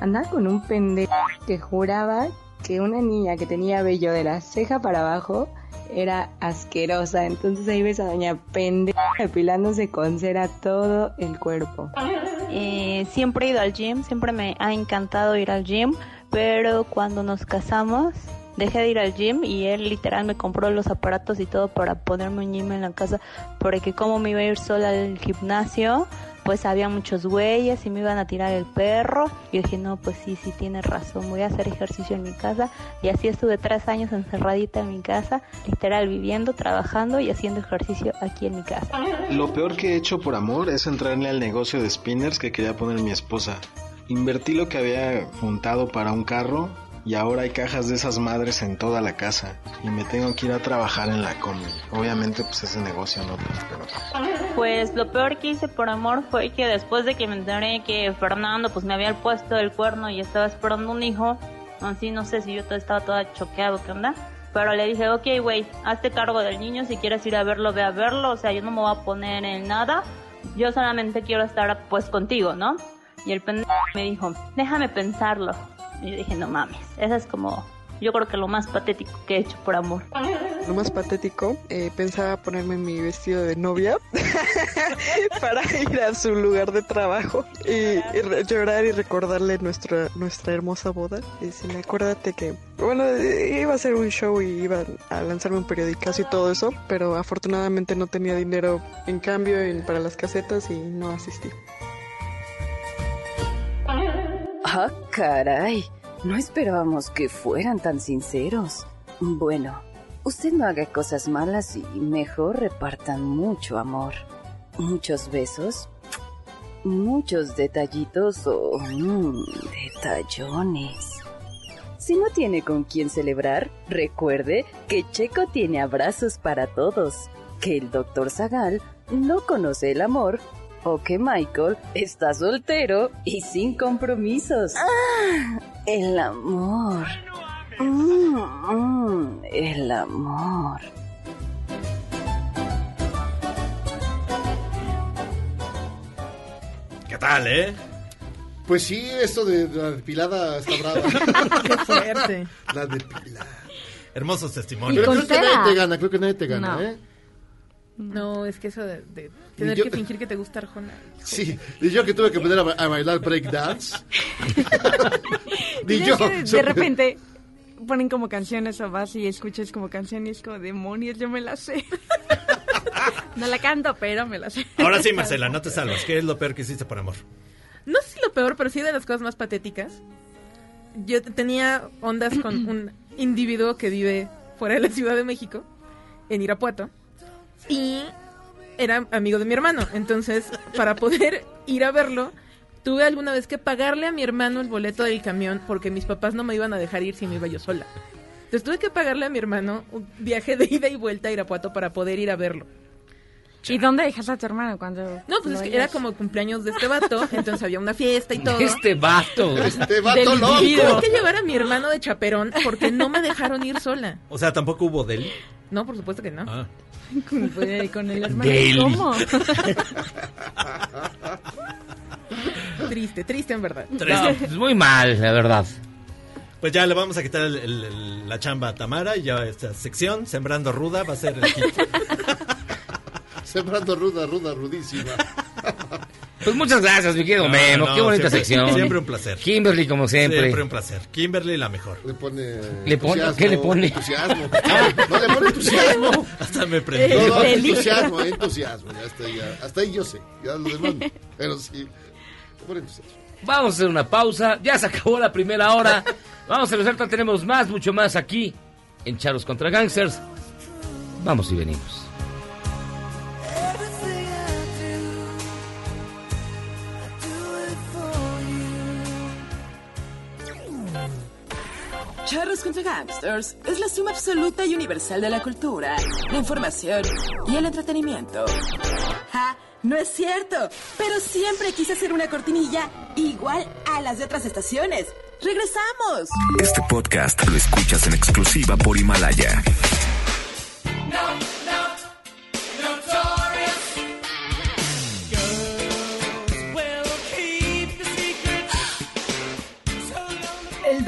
Andaba con un pendejo que juraba que una niña que tenía vello de la ceja para abajo era asquerosa. Entonces ahí ves a doña pendeja depilándose con cera todo el cuerpo. Eh, siempre he ido al gym, siempre me ha encantado ir al gym, pero cuando nos casamos dejé de ir al gym y él literal me compró los aparatos y todo para ponerme un gym en la casa, porque como me iba a ir sola al gimnasio, pues había muchos güeyes y me iban a tirar el perro. Y dije, no, pues sí, sí tienes razón, voy a hacer ejercicio en mi casa. Y así estuve tres años encerradita en mi casa, literal viviendo, trabajando y haciendo ejercicio aquí en mi casa. Lo peor que he hecho por amor es entrarle al negocio de spinners que quería poner mi esposa. Invertí lo que había juntado para un carro y ahora hay cajas de esas madres en toda la casa y me tengo que ir a trabajar en la combi. Obviamente pues ese negocio no prosperó. Pues lo peor que hice por amor fue que después de que me enteré que Fernando pues me había puesto el cuerno y estaba esperando un hijo, así no sé si yo estaba toda choqueado, ¿qué onda? Pero le dije, ok, güey, hazte cargo del niño, si quieres ir a verlo, ve a verlo, o sea, yo no me voy a poner en nada, yo solamente quiero estar pues contigo, ¿no? Y el pendejo me dijo, déjame pensarlo. Y dije, no mames, esa es como, yo creo que lo más patético que he hecho por amor. Lo más patético, eh, pensaba ponerme mi vestido de novia para ir a su lugar de trabajo y, llorar y recordarle nuestra nuestra hermosa boda. Y decirle, acuérdate que, bueno, iba a ser un show y iba a lanzarme un periodicazo y todo eso, pero afortunadamente no tenía dinero en cambio en- para las casetas y no asistí. Ah, caray. No esperábamos que fueran tan sinceros. Bueno, usted no haga cosas malas y mejor repartan mucho amor. Muchos besos. Muchos detallitos o mm, detallones. Si no tiene con quién celebrar, recuerde que Checo tiene abrazos para todos, que el doctor Zagal no conoce el amor o que Michael está soltero y sin compromisos. ¡Ah! El amor. Mm, mm, el amor. ¿Qué tal, eh? Pues sí, esto de la depilada está brava. Qué fuerte. La depilada. Hermosos testimonios. Pero creo que nadie te gana, creo que nadie te gana, No. ¿eh? No, es que eso de, de tener yo- que fingir que te gusta Arjona. Sí, y yo que tuve que aprender a, ba- a bailar breakdance. Y yo. que de repente ponen como canciones o vas y escuchas como canciones como demonios, yo me la sé. no la canto, pero me la sé. Ahora sí, Marcela, no te salvas. ¿Qué es lo peor que hiciste por amor? No sé si lo peor, pero sí de las cosas más patéticas. Yo tenía ondas con un individuo que vive fuera de la Ciudad de México, en Irapuato, y era amigo de mi hermano. Entonces, para poder ir a verlo, tuve alguna vez que pagarle a mi hermano el boleto del camión porque mis papás no me iban a dejar ir si me iba yo sola. Entonces tuve que pagarle a mi hermano un viaje de ida y vuelta a Irapuato para poder ir a verlo. ¿Y dónde dejas a tu hermano cuando.? No, pues es que era como cumpleaños de este vato, entonces había una fiesta y todo. Este vato. Este Del Tuve que llevar a mi hermano de chaperón porque no me dejaron ir sola. O sea, tampoco hubo deli. No, por supuesto que no. Ah. Con, pues, con el hermano. Deli. ¿Cómo? triste, triste en verdad. No, pues muy mal, la verdad. Pues ya le vamos a quitar el- el- el- la chamba a Tamara y ya esta sección, Sembrando Ruda, va a ser el hit. Sembrando ruda, ruda, rudísima. Pues muchas gracias, mi querido No, Memo. no, Qué bonita siempre- sección. siempre un placer. Kimberly, como siempre. Siempre un placer. Kimberly, la mejor. Le pone. ¿Le pone? ¿Qué le pone? Entusiasmo. No, le pone entusiasmo. Hasta me No, prendí. no, Peligro. entusiasmo, entusiasmo. Ya está, ya. Hasta ahí yo sé. Ya lo demás no. Pero sí. Le pone entusiasmo. Vamos a hacer una pausa. Ya se acabó la primera hora. Vamos a regresar. Tenemos más, mucho más aquí en Charos contra Gangsters. Vamos y venimos. Charros contra Gangsters es la suma absoluta y universal de la cultura, la información y el entretenimiento. ¡Ja! No es cierto, pero siempre quise hacer una cortinilla igual a las de otras estaciones. ¡Regresamos! Este podcast lo escuchas en exclusiva por Himalaya. El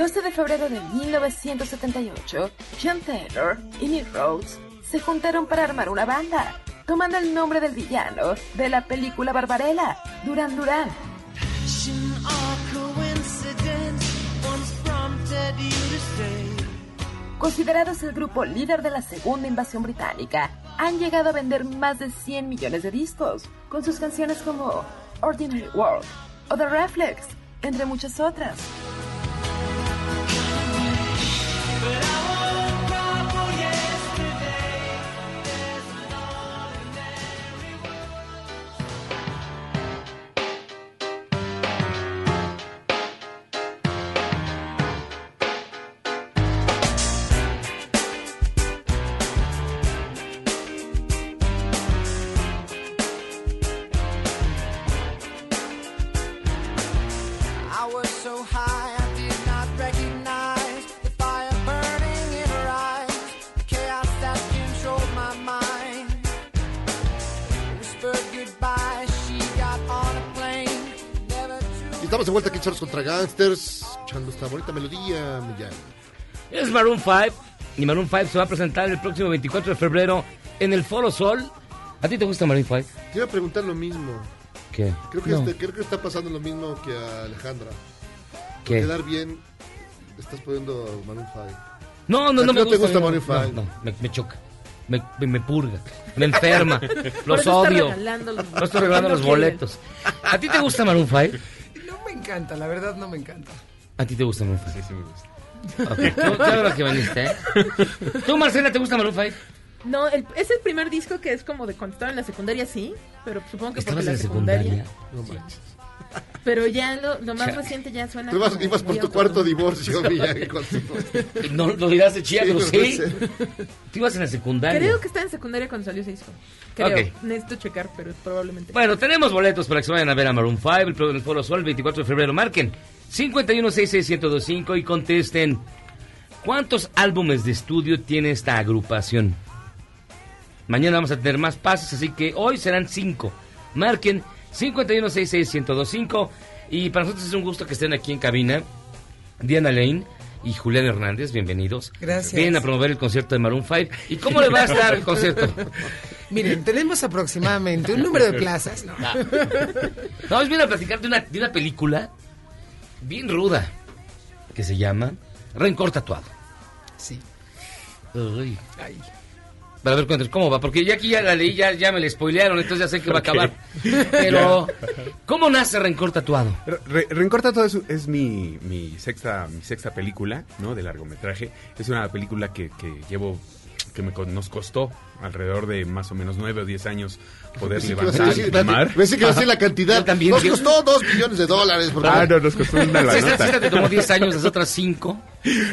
12 de febrero de 1978, John Taylor y Nick Rhodes se juntaron para armar una banda, tomando el nombre del villano de la película Barbarella, Duran Duran. Considerados el grupo líder de la segunda invasión británica, han llegado a vender más de 100 millones de discos, con sus canciones como Ordinary World o The Reflex, entre muchas otras. Charros contra Gangsters, escuchando esta bonita melodía, Millán. Es Maroon 5 y Maroon 5 se va a presentar el próximo 24 de febrero en el Foro Sol. ¿A ti te gusta Maroon 5? Te iba a preguntar lo mismo. ¿Qué? Creo que, No. este- creo que está pasando lo mismo que a Alejandra. Por ¿Qué? quedar bien, estás poniendo Maroon 5. No, ¿A no, ti no me no te gusta. gusta Maroon no, 5? no, me, me choca. Me, me, me purga. Me enferma. Los odio. No estoy regalando no los boletos. ¿A ti te gusta Maroon 5? No me encanta, la verdad no me encanta. ¿A ti te gusta Maroon 5? Sí, sí me gusta. Ok, qué, qué hora que viniste, ¿eh? ¿Tú, Marcela, te gusta Maroon 5? No, el- es el primer disco que es como de cuando estaba en la secundaria, sí, pero supongo que porque ¿Estabas la en la secundaria. secundaria? No manches. Pero ya lo, lo más reciente ya suena. Tú ibas, como ibas por tu cuarto divorcio, tu- No lo dirás de chía, Sí, pero no sí. Tú ibas en la secundaria. Creo que está en secundaria cuando salió ese disco. Creo. Ok. Necesito checar, pero probablemente. Bueno, tenemos boletos para que se vayan a ver a Maroon 5 el, el Foro Sol el 24 de febrero. Marquen 5166125 y contesten ¿Cuántos álbumes de estudio tiene esta agrupación? Mañana vamos a tener más pases, así que hoy serán 5. Marquen 5166125 y para nosotros es un gusto que estén aquí en cabina. Diana Lane y Julián Hernández, bienvenidos. Gracias. Vienen a promover el concierto de Maroon 5. ¿Y cómo le va a estar el concierto? Miren, tenemos aproximadamente un número de plazas, ¿no? No, viene a platicar de una, de una película bien ruda que se llama Rencor Tatuado. Sí. Uy. Ay. Para ver cómo va, porque ya aquí ya la leí, ya, ya me la spoilearon, entonces ya sé que va a acabar. Pero, ¿cómo nace Rencor Tatuado? Re- Rencor Tatuado es, es mi, mi sexta mi sexta película, ¿no? De largometraje. Es una película que, que llevo que me, nos costó alrededor de más o menos nueve o diez años poder ibas a levantar y decir- filmar. pensé que decir la cantidad. También, Nos yo- costó dos millones de dólares. porque- Ah, no, nos costó una si esta te tomó 10 años, las otras 5,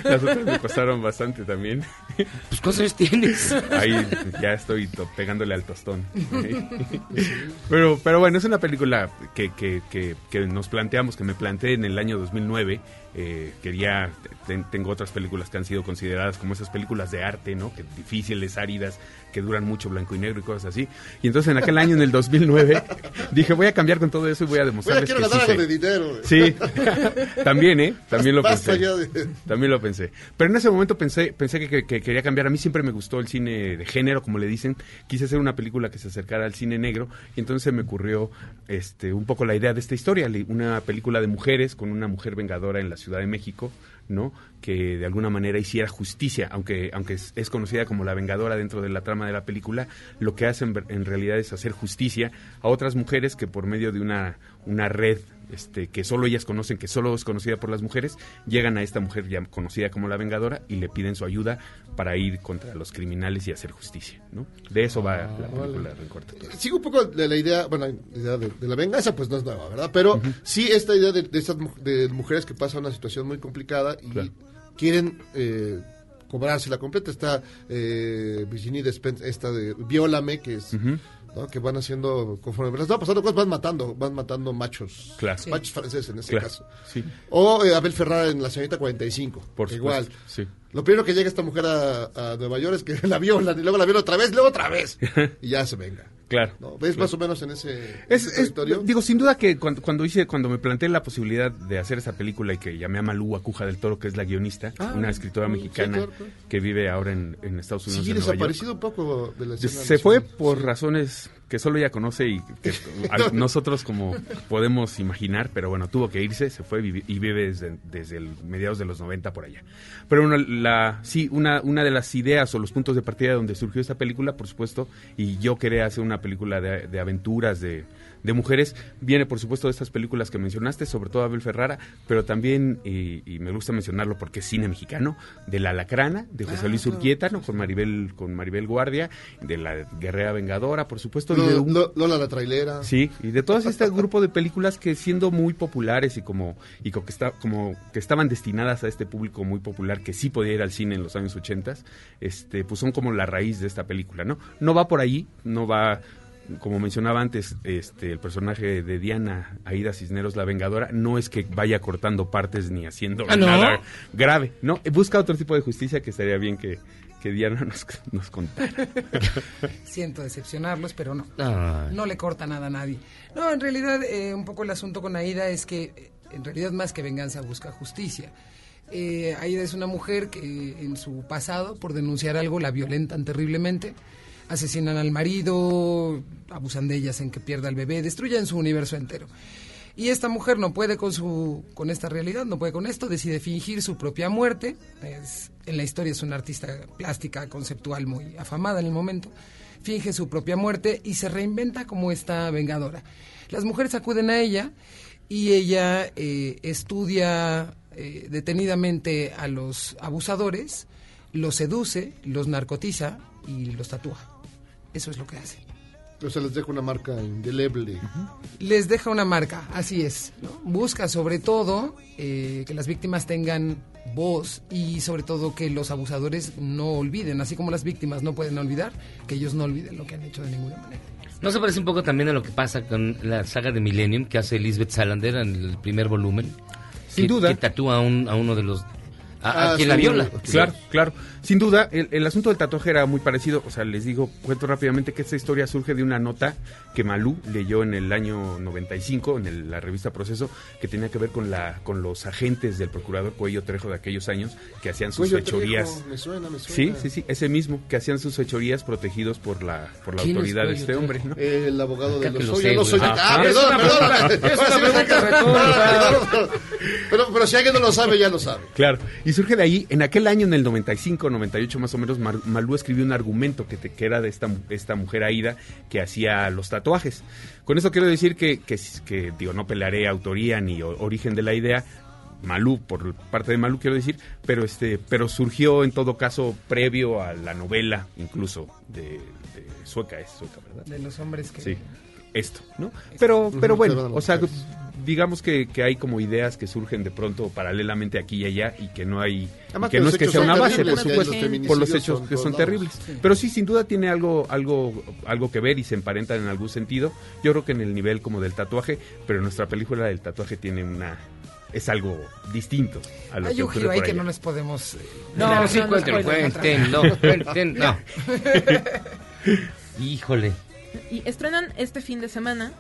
Las otras me costaron bastante también. pues ¿cuántos años tienes? Ahí ya estoy to- pegándole al tostón. pero, pero bueno, es una película que, que, que, que nos planteamos, que me planteé en el año 2009. Eh, quería, ten- tengo otras películas que han sido consideradas como esas películas de arte, ¿no? Que difíciles, áridas, que duran mucho blanco y negro y cosas así. Y entonces en aquel año, en el 2009, dije, voy a cambiar con todo eso y voy a demostrarles que sí ganar algo sé". de dinero. Sí, también, ¿eh? También lo pensé. de- También lo pensé. Pero en ese momento pensé, pensé que, que- que quería cambiar. A mí siempre me gustó el cine de género, como le dicen. Quise hacer una película que se acercara al cine negro. Y entonces se me ocurrió este, un poco la idea de esta historia. Una película de mujeres con una mujer vengadora en la Ciudad de México, ¿no? Que de alguna manera hiciera justicia, aunque, aunque es, conocida como la vengadora dentro de la trama de la película, lo que hace en, en realidad es hacer justicia a otras mujeres que por medio de una, una red este, que solo ellas conocen, que solo es conocida por las mujeres, llegan a esta mujer ya conocida como la Vengadora y le piden su ayuda para ir contra los criminales y hacer justicia, ¿no? De eso va la película Tatuado. Sigo un poco de la idea, bueno, la idea de, de la venganza, pues no es nueva, ¿verdad? Pero sí esta idea de, de estas de mujeres que pasan una situación muy complicada y quieren eh, cobrarse la completa. Está eh, Virginie Despentes, esta de Viólame, que es... ¿no? que van haciendo conforme les va pasando cosas van matando van matando machos Claro. machos franceses en este Claro, caso sí. o eh, Abel Ferrara en la señorita 45 Por igual supuesto, sí. lo primero que llega esta mujer a, a Nueva York es que la violan y luego la violan otra vez y luego otra vez y ya se venga Claro. ¿no? ¿ves Claro. más o menos en ese, Es, ese es- territorio? digo, sin duda que cuando, cuando hice, cuando me planteé la posibilidad de hacer esa película y que llamé a Malú Acuja del Toro, que es la guionista, Ah, una escritora sí, mexicana claro, claro. que vive ahora en, en Estados Unidos. sí en Nueva York. desaparecido un poco de la Se- fue por razones que solo ella conoce y que a- nosotros como podemos imaginar, pero bueno, tuvo que irse, se fue y vive desde, desde el mediados de los 90 por allá. Pero bueno, la, sí, una, una de las ideas o los puntos de partida donde surgió esta película, por supuesto, y yo quería hacer una película de, de aventuras, de, de mujeres, viene por supuesto de estas películas que mencionaste, sobre todo Abel Ferrara, pero también, y, y me gusta mencionarlo porque es cine mexicano, de La Lacrana, de José Luis Urquieta, ¿no? con Maribel, con Maribel Guardia, de la Guerrera Vengadora, por supuesto, y de un- Lola la trailera Sí, y de todo este grupo de películas que siendo muy populares y como y co- que está, como que estaban destinadas a este público muy popular que sí podía ir al cine en los años 80, este pues son como la raíz de esta película, ¿no? No va por ahí, no va como mencionaba antes, este el personaje de Diana Aida Cisneros la Vengadora no es que vaya cortando partes ni haciendo ¿Ah, no? nada grave, no, busca otro tipo de justicia que estaría bien que que Diana nos, nos contara. Siento decepcionarlos, pero no. Ay. No le corta nada a nadie. No, en realidad, eh, un poco el asunto con Aida es que, eh, en realidad, más que venganza, busca justicia. Eh, Aida es una mujer que en su pasado, por denunciar algo, la violentan terriblemente. Asesinan al marido, abusan de ellas en que pierda el bebé, destruyen su universo entero. Y esta mujer no puede con su con esta realidad, no puede con esto, decide fingir su propia muerte. Es- en la historia es una artista plástica conceptual muy afamada en el momento. Finge su propia muerte y se reinventa como esta vengadora. Las mujeres acuden a ella y ella eh, estudia eh, detenidamente a los abusadores, los seduce, los narcotiza y los tatúa. Eso es lo que hace. O sea les dejo una marca indeleble Les deja una marca, así es. ¿no? Busca sobre todo eh, que las víctimas tengan voz y sobre todo que los abusadores no olviden, así como las víctimas no pueden olvidar, que ellos no olviden lo que han hecho de ninguna manera. ¿No se parece un poco también a lo que pasa con la saga de Millennium que hace Elizabeth Salander en el primer volumen? Sin Que- duda. Que tatúa a, un- a uno de los... A, a Ah, quien sí, la viola. Claro, claro. Sin duda, el, el asunto del tatuaje era muy parecido. O sea, les digo, cuento rápidamente que esta historia surge de una nota que Malú leyó en el año 95 en el- la revista Proceso, que tenía que ver con la con los agentes del procurador Cuello Trejo de aquellos años que hacían sus Cuello fechorías. Trejo, me suena, me Sí, suena. sí, sí, ese mismo, que hacían sus fechorías protegidos por la por la ¿Quién es autoridad de este Trejo? hombre, ¿no? El abogado de los sé, no soy. Ah, Es perdón, perdón. sí pero si alguien no lo sabe, ya lo sabe. Claro, y surge de ahí, en aquel año, en el 95, 98 más o menos, Mar- Malú escribió un argumento que, te- que era de esta, mu- esta mujer Aida que hacía los tatuajes. Con eso quiero decir que, que, que, digo, no pelearé autoría ni origen de la idea, Malú, por parte de Malú quiero decir, pero este, pero surgió en todo caso previo a la novela, incluso de, de sueca, es sueca, ¿verdad? De los hombres que... Sí, esto, ¿no? Pero, pero bueno, o sea, digamos que, que hay como ideas que surgen de pronto paralelamente aquí y allá y que no hay, Además que que no es que sea una base, por los supuesto, por los hechos son que son terribles. Sí. Pero sí, sin duda tiene algo, algo, algo que ver y se emparentan en algún sentido. Yo creo que en el nivel como del tatuaje, pero nuestra película del tatuaje tiene una es algo distinto a lo Hay que un ocurre giro ahí que no les podemos... eh, No, dar. sí, cuéntenlo, cuéntenlo. Híjole. Y estrenan este fin de semana.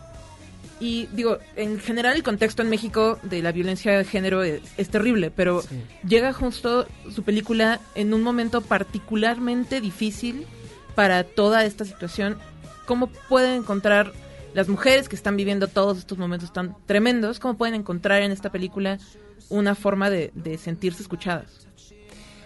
Y digo, en general el contexto en México de la violencia de género es, es terrible, pero llega justo su película en un momento particularmente difícil para toda esta situación. ¿Cómo pueden encontrar las mujeres que están viviendo todos estos momentos tan tremendos, cómo pueden encontrar en esta película una forma de, de sentirse escuchadas?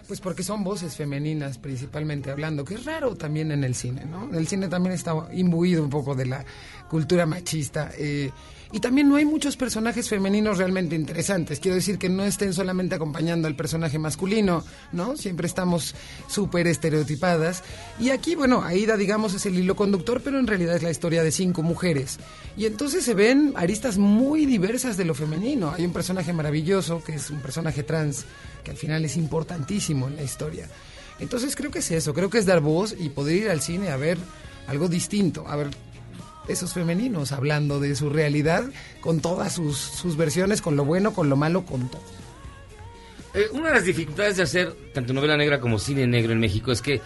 Pues porque son voces femeninas principalmente hablando, que es raro también en el cine, ¿no? El cine también está imbuido un poco de la cultura machista. eh, y también no hay muchos personajes femeninos realmente interesantes. Quiero decir que no estén solamente acompañando al personaje masculino, ¿no? Siempre estamos súper estereotipadas. Y aquí, bueno, Aida, digamos, es el hilo conductor, pero en realidad es la historia de cinco mujeres. Y entonces se ven aristas muy diversas de lo femenino. Hay un personaje maravilloso, que es un personaje trans, que al final es importantísimo en la historia. Entonces creo que es eso, creo que es dar voz y poder ir al cine a ver algo distinto, a ver esos femeninos hablando de su realidad con todas sus, sus versiones, con lo bueno, con lo malo, con todo. Eh, una de las dificultades de hacer tanto novela negra como cine negro en México es que,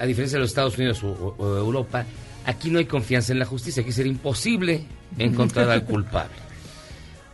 a diferencia de los Estados Unidos o, Europa, aquí no hay confianza en la justicia. Aquí sería imposible encontrar al culpable.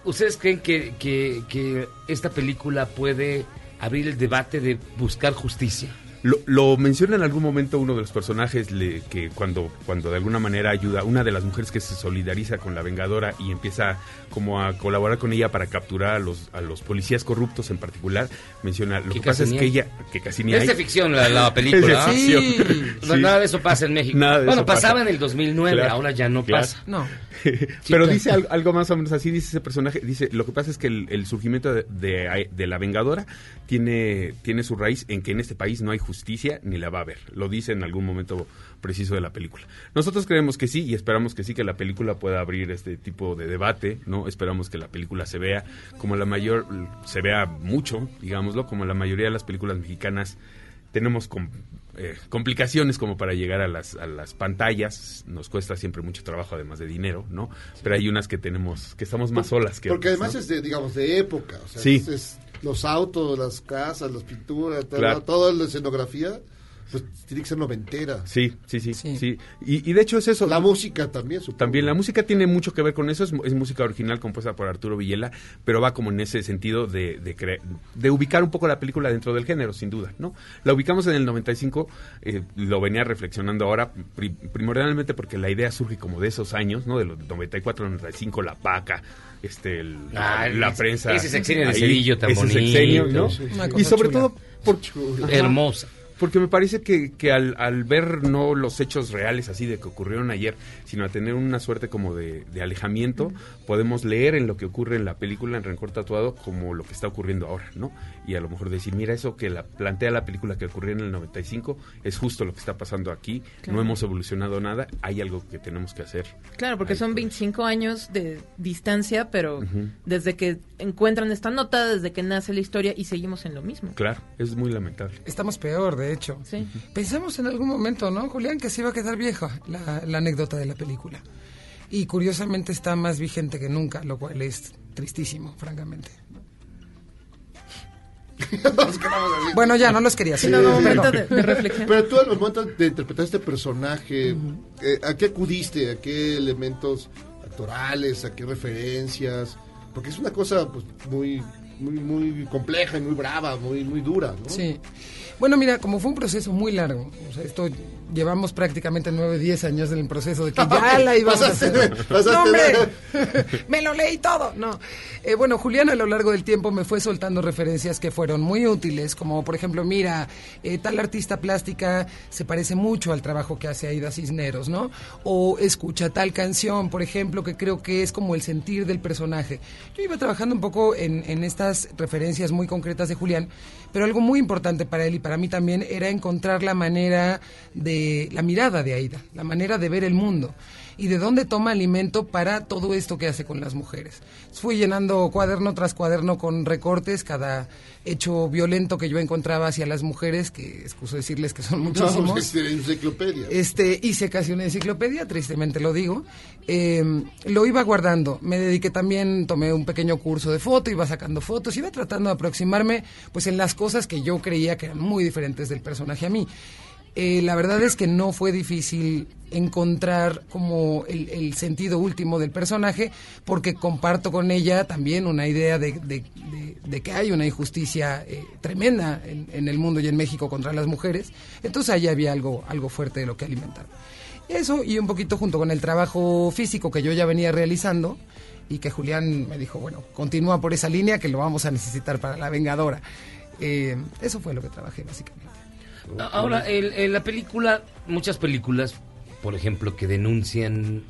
¿Ustedes creen que, que- que esta película puede abrir el debate de buscar justicia? Lo, lo menciona en algún momento uno de los personajes le- que cuando, cuando de alguna manera ayuda, una de las mujeres que se solidariza con la Vengadora y empieza como a colaborar con ella para capturar a los, a los policías corruptos en particular, menciona, lo Que que, pasa es que ella, que casi ni Es hay. de ficción la, la película. Es de ficción. No, Sí. Nada de eso pasa en México. Nada de bueno, eso pasa. pasaba en el 2009, Claro, ahora ya no claro. pasa. No. Pero dice algo, algo más o menos así, dice ese personaje, dice, lo que pasa es que el, el surgimiento de, de- de la Vengadora tiene, tiene su raíz en que en este país no hay justicia ni la va a haber. Lo dice en algún momento preciso de la película. Nosotros creemos que sí y esperamos que sí que la película pueda abrir este tipo de debate, ¿no? Esperamos que la película se vea como la mayor, se vea mucho, digámoslo, como la mayoría de las películas mexicanas tenemos com- eh, complicaciones como para llegar a las, a las pantallas, nos cuesta siempre mucho trabajo además de dinero, ¿no? Pero hay unas que tenemos, que estamos más solas que Porque otras, además ¿no? es de, digamos, de época. O sea, Sí. es- es los autos, las casas, las pinturas, todo- Claro. toda la escenografía, pues tiene que ser noventera. Sí, sí, sí, sí. Y, y de hecho es eso. La música también, supongo. También la música tiene mucho que ver con eso, es, es música original compuesta por Arturo Villela, pero va como en ese sentido de, de, cre- de ubicar un poco la película dentro del género, sin duda, ¿no? La ubicamos en el 95, eh, lo venía reflexionando ahora, pri- primordialmente porque la idea surge como de esos años, ¿no? De los 94, 95, La Paca, este, el- Ah, la ese- prensa. ese sexenio de Cedillo tan ese bonito. sexenio, ¿no? Sí, sí, sí. Una Y sobre chula. todo por... Hermosa. Porque me parece que, que al, al ver no los hechos reales así de que ocurrieron ayer, sino a tener una suerte como de, de alejamiento, podemos leer en lo que ocurre en la película en Rencor Tatuado como lo que está ocurriendo ahora, ¿no? Y a lo mejor decir, mira, eso que la, plantea la película que ocurrió en el 95 es justo lo que está pasando aquí, Claro. no hemos evolucionado nada, hay algo que tenemos que hacer. Claro, porque son 25 años de distancia, pero Ujú. desde que encuentran esta nota, desde que nace la historia y seguimos en lo mismo. Claro, es muy lamentable. Estamos peor, de hecho. Sí. Pensamos en algún momento, ¿no, Julián, que se iba a quedar vieja la, la anécdota de la película. Y curiosamente está más vigente que nunca, lo cual es tristísimo, francamente. Bueno, ya, no los quería Sí, hacer. no, no, Perdón. momento de- de reflexión. Pero tú al momento de interpretar este personaje, eh, ¿a qué acudiste? ¿A qué elementos actorales? ¿A qué referencias? Porque es una cosa pues, muy, muy, muy compleja y muy brava, muy, muy dura, ¿no? Sí. Bueno, mira, como fue un proceso muy largo, o sea, esto llevamos prácticamente 9, 10 años en el proceso de que ya la íbamos a hacer. ¡No, hombre! me lo leí todo. No. Eh, bueno, Julián a lo largo del tiempo me fue soltando referencias que fueron muy útiles, como por ejemplo, mira, eh, tal artista plástica se parece mucho al trabajo que hace Aida Cisneros, ¿no? O escucha tal canción, por ejemplo, que creo que es como el sentir del personaje. Yo iba trabajando un poco en, en estas referencias muy concretas de Julián, pero algo muy importante para él y para mí también era encontrar la manera de, la mirada de Aida, la manera de ver el mundo y de dónde toma alimento para todo esto que hace con las mujeres. Fui llenando cuaderno tras cuaderno con recortes, cada hecho violento que yo encontraba hacia las mujeres, que excuso decirles que son muchísimos. No, es enciclopedia. Este, hice casi una enciclopedia, tristemente lo digo. Eh, lo iba guardando. Me dediqué también, tomé un pequeño curso de foto, iba sacando fotos, iba tratando de aproximarme pues en las cosas que yo creía que eran muy diferentes del personaje a mí. Eh, la verdad es que no fue difícil encontrar como el, sentido último del personaje, porque comparto con ella también una idea de, que hay una injusticia eh, tremenda en, en el mundo y en México contra las mujeres. Entonces ahí había algo, algo fuerte de lo que alimentar. Eso y un poquito junto con el trabajo físico que yo ya venía realizando y que Julián me dijo, bueno, continúa por esa línea que lo vamos a necesitar para la Vengadora. Eh, eso fue lo que trabajé básicamente. Ahora, el- en la película, muchas películas, por ejemplo, que denuncian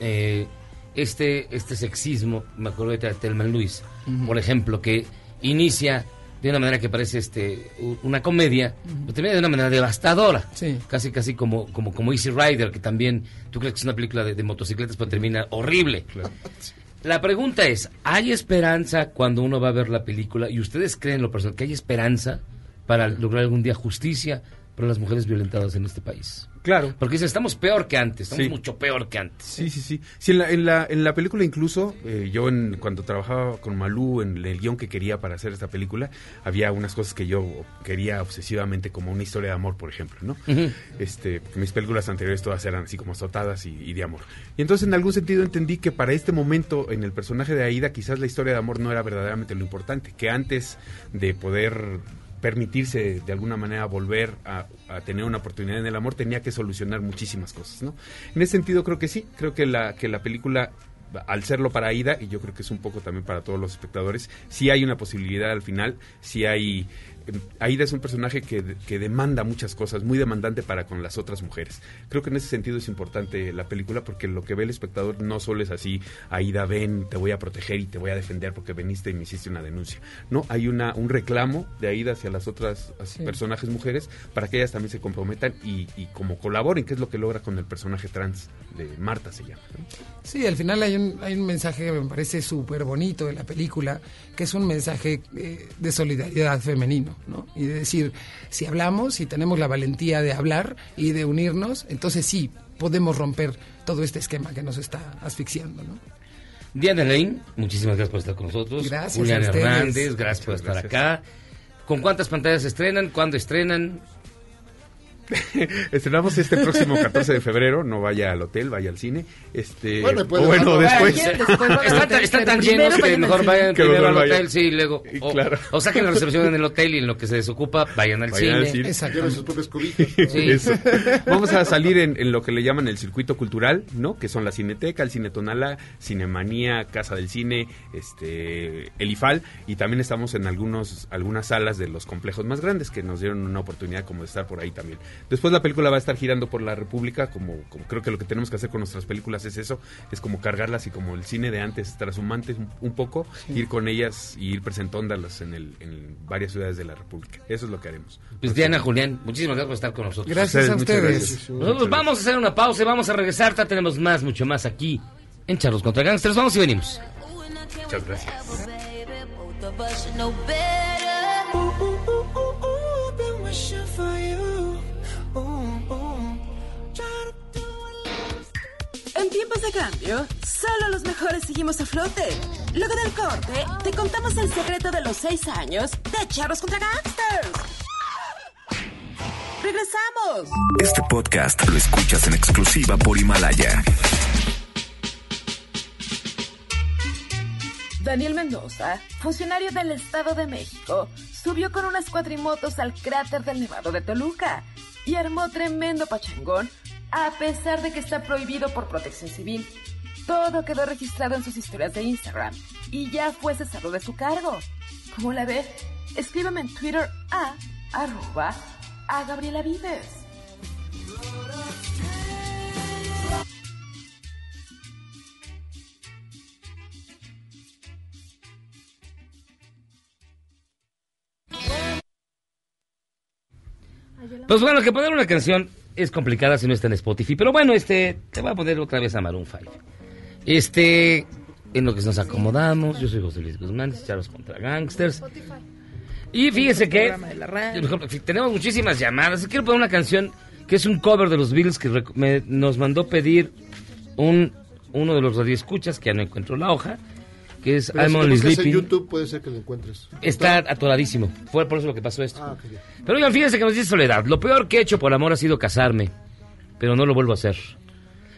eh, este, este sexismo, me acuerdo de Telman Luis, por ejemplo, que inicia de una manera que parece este una comedia, pero termina de una manera devastadora. Casi, casi como, como, como Easy Rider, que también tú crees que es una película de, de motocicletas, pero termina horrible. La pregunta es, ¿hay esperanza cuando uno va a ver la película? ¿Y ustedes creen, lo personal, que hay esperanza para lograr algún día justicia para las mujeres violentadas en este país? Claro. Porque dice, estamos peor que antes, estamos Sí. mucho peor que antes. Sí, sí, sí. Sí, en la, en la, en la película incluso, eh, yo en, cuando trabajaba con Malú en el guion que quería para hacer esta película, había unas cosas que yo quería obsesivamente, como una historia de amor, por ejemplo, ¿no? Este, mis películas anteriores todas eran así como azotadas y, y de amor. Y entonces en algún sentido entendí que para este momento en el personaje de Aida quizás la historia de amor no era verdaderamente lo importante, que antes de poder permitirse de alguna manera volver a, tener una oportunidad en el amor tenía que solucionar muchísimas cosas, ¿no? En ese sentido creo que sí, creo que la que la película al serlo para Aida y yo creo que es un poco también para todos los espectadores, sí hay una posibilidad al final, sí hay Aida es un personaje que, que demanda muchas cosas, muy demandante para con las otras mujeres. Creo que en ese sentido es importante la película porque lo que ve el espectador no solo es así, Aida, ven, te voy a proteger y te voy a defender porque veniste y me hiciste una denuncia. No, hay una un reclamo de Aida hacia las otras Sí. personajes mujeres para que ellas también se comprometan y, y como colaboren, que es lo que logra con el personaje trans de Marta se llama. ¿no? Sí, al final hay un, hay un mensaje que me parece súper bonito de la película, que es un mensaje eh, de solidaridad femenino, ¿no? Y de decir, si hablamos, si tenemos la valentía de hablar y de unirnos, entonces sí, podemos romper todo este esquema que nos está asfixiando, ¿no? Diana Lane, muchísimas gracias por estar con nosotros. Gracias Julián. Hernández, gracias por estar acá. ¿Con cuántas pantallas estrenan? ¿Cuándo estrenan? Estrenamos este próximo 14 de febrero, no vaya al hotel, vaya al cine. Este, Bueno, o puede- bueno, Ah, después. ¿quién después va al Están, hotel? están tan llenos que vayan mejor vayan Que primero al vayan. hotel, sí, y luego. O, claro. o saquen la reservación en el hotel y en lo que se desocupa, vayan al Vayan al cine. sus propias cobijas. Sí. Eso. Vamos a salir en, en lo que le llaman el circuito cultural, ¿no? Que son la Cineteca, el Cine Tonala, Cinemanía, Casa del Cine, este, el IFAL, y también estamos en algunos, algunas salas de los complejos más grandes que nos dieron una oportunidad como de estar por ahí también. Después la película va a estar girando por la República, como, como creo que lo que tenemos que hacer con nuestras películas es eso, es como cargarlas y como el cine de antes, trashumantes un, un poco, ir con ellas y ir presentándolas en, el, en varias ciudades de la República. Eso es lo que haremos. Pues Diana, Julián, muchísimas gracias por estar con nosotros. Gracias a ustedes. gracias. Nosotros vamos a hacer una pausa y vamos a regresar. Ya tenemos más, mucho más aquí en Charlos contra Gangsters. Vamos y venimos. Muchas gracias. En tiempos de cambio, solo los mejores seguimos a flote. Luego del corte, te contamos el secreto de los seis años de Charros contra Gangsters. ¡Regresamos! Este podcast lo escuchas en exclusiva por Himalaya. Daniel Mendoza, funcionario del Estado de México, subió con unas cuatrimotos al cráter del Nevado de Toluca y armó tremendo pachangón, a pesar de que está prohibido por protección civil. Todo quedó registrado en sus historias de Instagram y ya fue cesado de su cargo. ¿Cómo la ve? Escríbame en Twitter a arroba a Gabriela Vives. Pues bueno, que poner una canción es complicada si no está en Spotify. Pero bueno, este, te voy a poner otra vez a Maroon 5. Este, en lo que nos acomodamos, yo soy José Luis Guzmán, Charlos contra Gangsters. Y fíjese que tenemos muchísimas llamadas. Quiero poner una canción que es un cover de los Beatles que me- nos mandó pedir un uno de los radioescuchas, que ya no encuentro la hoja, que es Pero I'm si Only buscas en Sleeping. YouTube puede ser que lo encuentres. Está atoradísimo. Fue por eso lo que pasó esto. Ah, ok, ya. Pero oigan, fíjense que nos dice Soledad. Lo peor que he hecho por amor ha sido casarme. Pero no lo vuelvo a hacer.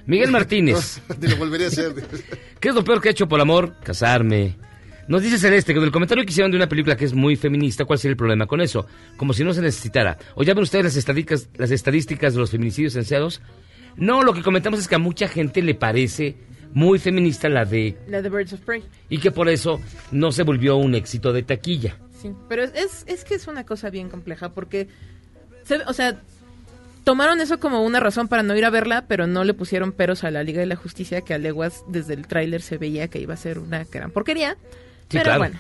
Miguel Martínez. Te lo volveré a hacer. ¿Qué es lo peor que he hecho por amor? Casarme. Nos dice Celeste que del comentario que hicieron de una película que es muy feminista, ¿cuál sería el problema con eso? Como si no se necesitara. ¿O ya ven ustedes las estadísticas, las estadísticas de los feminicidios enseados? No, lo que comentamos es que a mucha gente le parece muy feminista la de... La de Birds of Prey. Y que por eso no se volvió un éxito de taquilla. Sí, pero es, es, que es una cosa bien compleja porque, se- o sea, tomaron eso como una razón para no ir a verla, pero no le pusieron peros a la Liga de la Justicia, que a leguas desde el tráiler se veía que iba a ser una gran porquería. Sí, pero claro. bueno.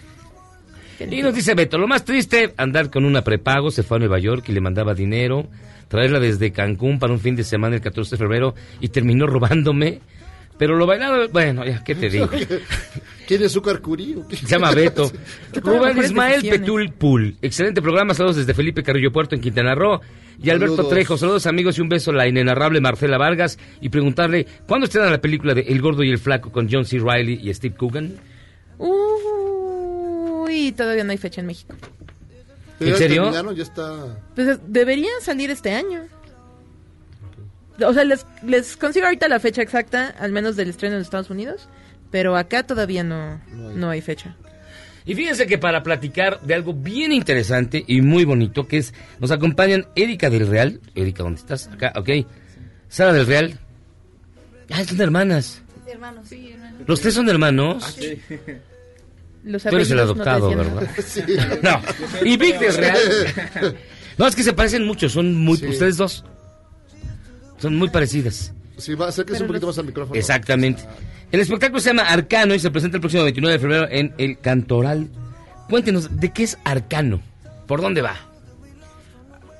Y nos dice Beto, lo más triste, andar con una prepago, se fue a Nueva York y le mandaba dinero, traerla desde Cancún para un fin de semana el 14 de febrero y terminó robándome. Pero lo bailaba, bueno, ya, ¿qué te digo? ¿Quién es Zúcar Curí? Se llama Beto. Rubén Ismael decisiones. Petul Pool. Excelente programa. Saludos desde Felipe Carrillo Puerto en Quintana Roo. Y Alberto Saludos. Trejo. Saludos amigos y un beso a la inenarrable Marcela Vargas. Y preguntarle, ¿cuándo estrena la película de El Gordo y el Flaco con John C. Reilly y Steve Coogan? Uy, todavía no hay fecha en México. ¿En serio? ya está. Pues deberían salir este año. O sea, les, les consigo ahorita la fecha exacta, al menos del estreno en Estados Unidos, pero acá todavía no, no hay fecha. Y fíjense que para platicar de algo bien interesante y muy bonito, que es, nos acompañan Erika del Real. Erika, ¿dónde estás? Acá, ok. Sara del Real. Ah, son hermanas. Hermanos, sí, hermanos. ¿Los tres son hermanos? Los Tú eres el no adoptado, ¿verdad? nada. No. Y Vic del Real. No, es que se parecen mucho, son muy... Ustedes dos. Son muy parecidas. Sí, va a acérquese un poquito más al micrófono. Exactamente. El espectáculo se llama Arcano y se presenta el próximo 29 de febrero en el Cantoral. Cuéntenos, ¿de qué es Arcano? ¿Por dónde va?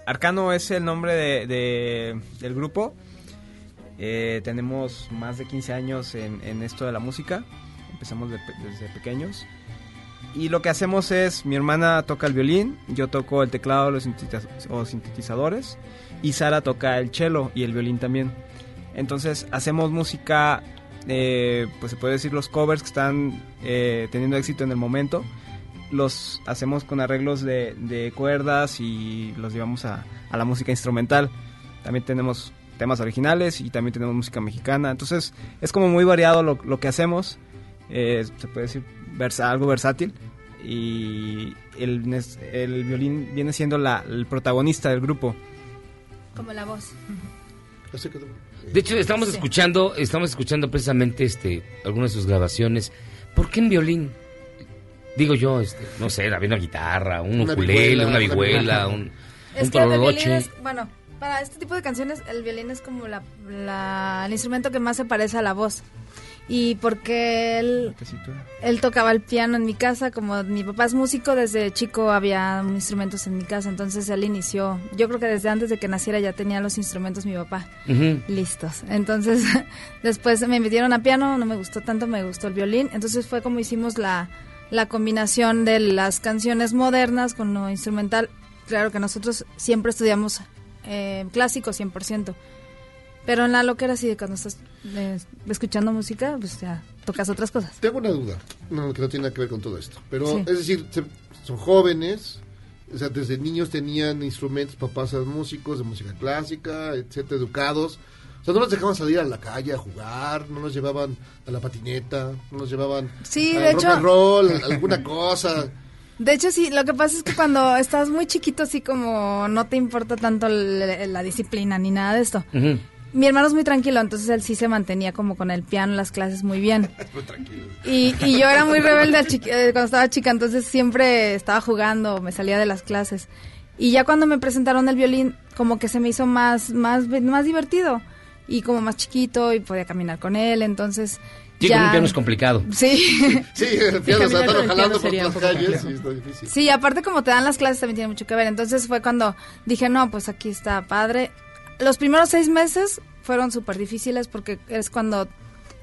Arcano es el nombre de, de- del grupo. Eh, tenemos más de 15 años en, en esto de la música. Empezamos de desde pequeños. Y lo que hacemos es, mi hermana toca el violín, yo toco el teclado los sintetiza- o sintetizadores y Sara toca el cello y el violín también. Entonces hacemos música, eh, pues se puede decir los covers que están eh, teniendo éxito en el momento. Los hacemos con arreglos de, de cuerdas y los llevamos a, a la música instrumental. También tenemos temas originales y también tenemos música mexicana. Entonces es como muy variado lo, lo que hacemos. Eh, se puede decir versa- algo versátil. Y el, el violín viene siendo la- el protagonista del grupo. Como la voz. De hecho, estamos escuchando, estamos escuchando precisamente este algunas de sus grabaciones. ¿Por qué en violín? Digo yo, este, no sé, había una guitarra, un Una ukulele, vihuela, una vihuela, un, Es un que el violín tololoche. es, bueno, para este tipo de canciones el violín es como la, la- el instrumento que más se parece a la voz. Y porque él, él tocaba el piano en mi casa, como mi papá es músico, desde chico había instrumentos en mi casa, entonces él inició, yo creo que desde antes de que naciera ya tenía los instrumentos mi papá listos. Entonces después me metieron a piano, no me gustó tanto, me gustó el violín, entonces fue como hicimos la, la combinación de las canciones modernas con lo instrumental. Claro que nosotros siempre estudiamos eh, clásico 100%. Pero en la loquera sí de cuando estás eh, escuchando música, pues ya tocas otras cosas. Tengo una duda, no, que no tiene nada que ver con todo esto. Pero, Sí. es decir, se- son jóvenes, o sea, desde niños tenían instrumentos, papás eran músicos de música clásica, etcétera, educados. O sea, no los dejaban salir a la calle a jugar, no nos llevaban a la patineta, no nos llevaban Sí, a de rock hecho- and roll, alguna cosa. De hecho, sí, lo que pasa es que cuando estás muy chiquito, así como no te importa tanto la disciplina ni nada de esto. Mi hermano es muy tranquilo, entonces él sí se mantenía como con el piano, las clases muy bien. Y, y yo era muy rebelde al chiqui- eh, cuando estaba chica, entonces siempre estaba jugando, me salía de las clases. Y ya cuando me presentaron el violín, como que se me hizo más, más, más divertido. Y como más chiquito y podía caminar con él, entonces... Sí, ya... con un piano es complicado. Sí. Sí, el piano, con el jalando por las calles, sí, está difícil. Sí, aparte como te dan las clases también tiene mucho que ver. Entonces fue cuando dije, no, pues aquí está padre. Los primeros seis meses fueron súper difíciles porque es cuando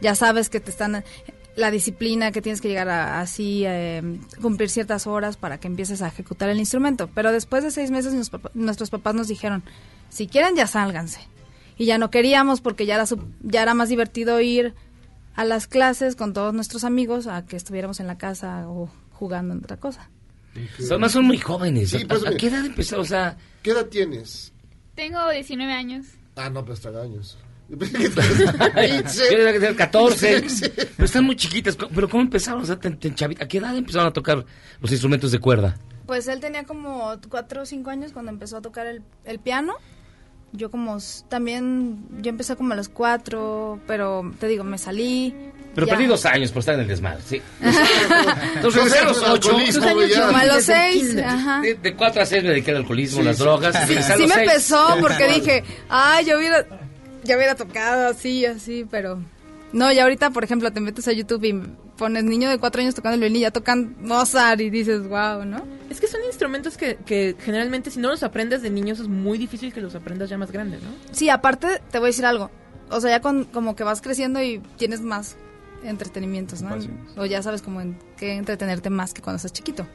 ya sabes que te están... La disciplina, que tienes que llegar a así, eh, cumplir ciertas horas para que empieces a ejecutar el instrumento. Pero después de seis meses nos nuestros papás nos dijeron, si quieren ya sálganse. Y ya no queríamos porque ya era, su- ya era más divertido ir a las clases con todos nuestros amigos a que estuviéramos en la casa o jugando en otra cosa. Además son muy jóvenes. Sí, ¿A- pues, ¿A, qué edad empezaron? O sea, ¿Qué edad tienes? Tengo 19 años. Ah, no, pues tragaños. yo tenía que tener 14. Pero están muy chiquitas. ¿Pero cómo empezaron? O sea, tan- tan chavita- ¿A qué edad empezaron a tocar los instrumentos de cuerda? Pues él tenía como 4 o 5 años cuando empezó a tocar el, el piano Yo como también, yo empecé como a los cuatro, pero te digo, me salí. Pero ya. perdí dos años por estar en el desmadre, sí. Entonces regresé a los ocho. años a los seis, ajá. De, de cuatro a seis me dediqué al alcoholismo, Sí, las drogas. Sí, me seis. pesó porque dije, ay, yo hubiera, ya hubiera tocado así, así, pero no, y ahorita, por ejemplo, te metes a YouTube y pones niño de cuatro años tocando el violín y ya tocan Mozart y dices, wow, ¿no? Es que son instrumentos que, que generalmente si no los aprendes de niños es muy difícil que los aprendas ya más grandes, ¿no? Sí, aparte, te voy a decir algo, o sea, ya con, como que vas creciendo y tienes más entretenimientos, ¿no? O ya sabes como en qué entretenerte más que cuando estás chiquito.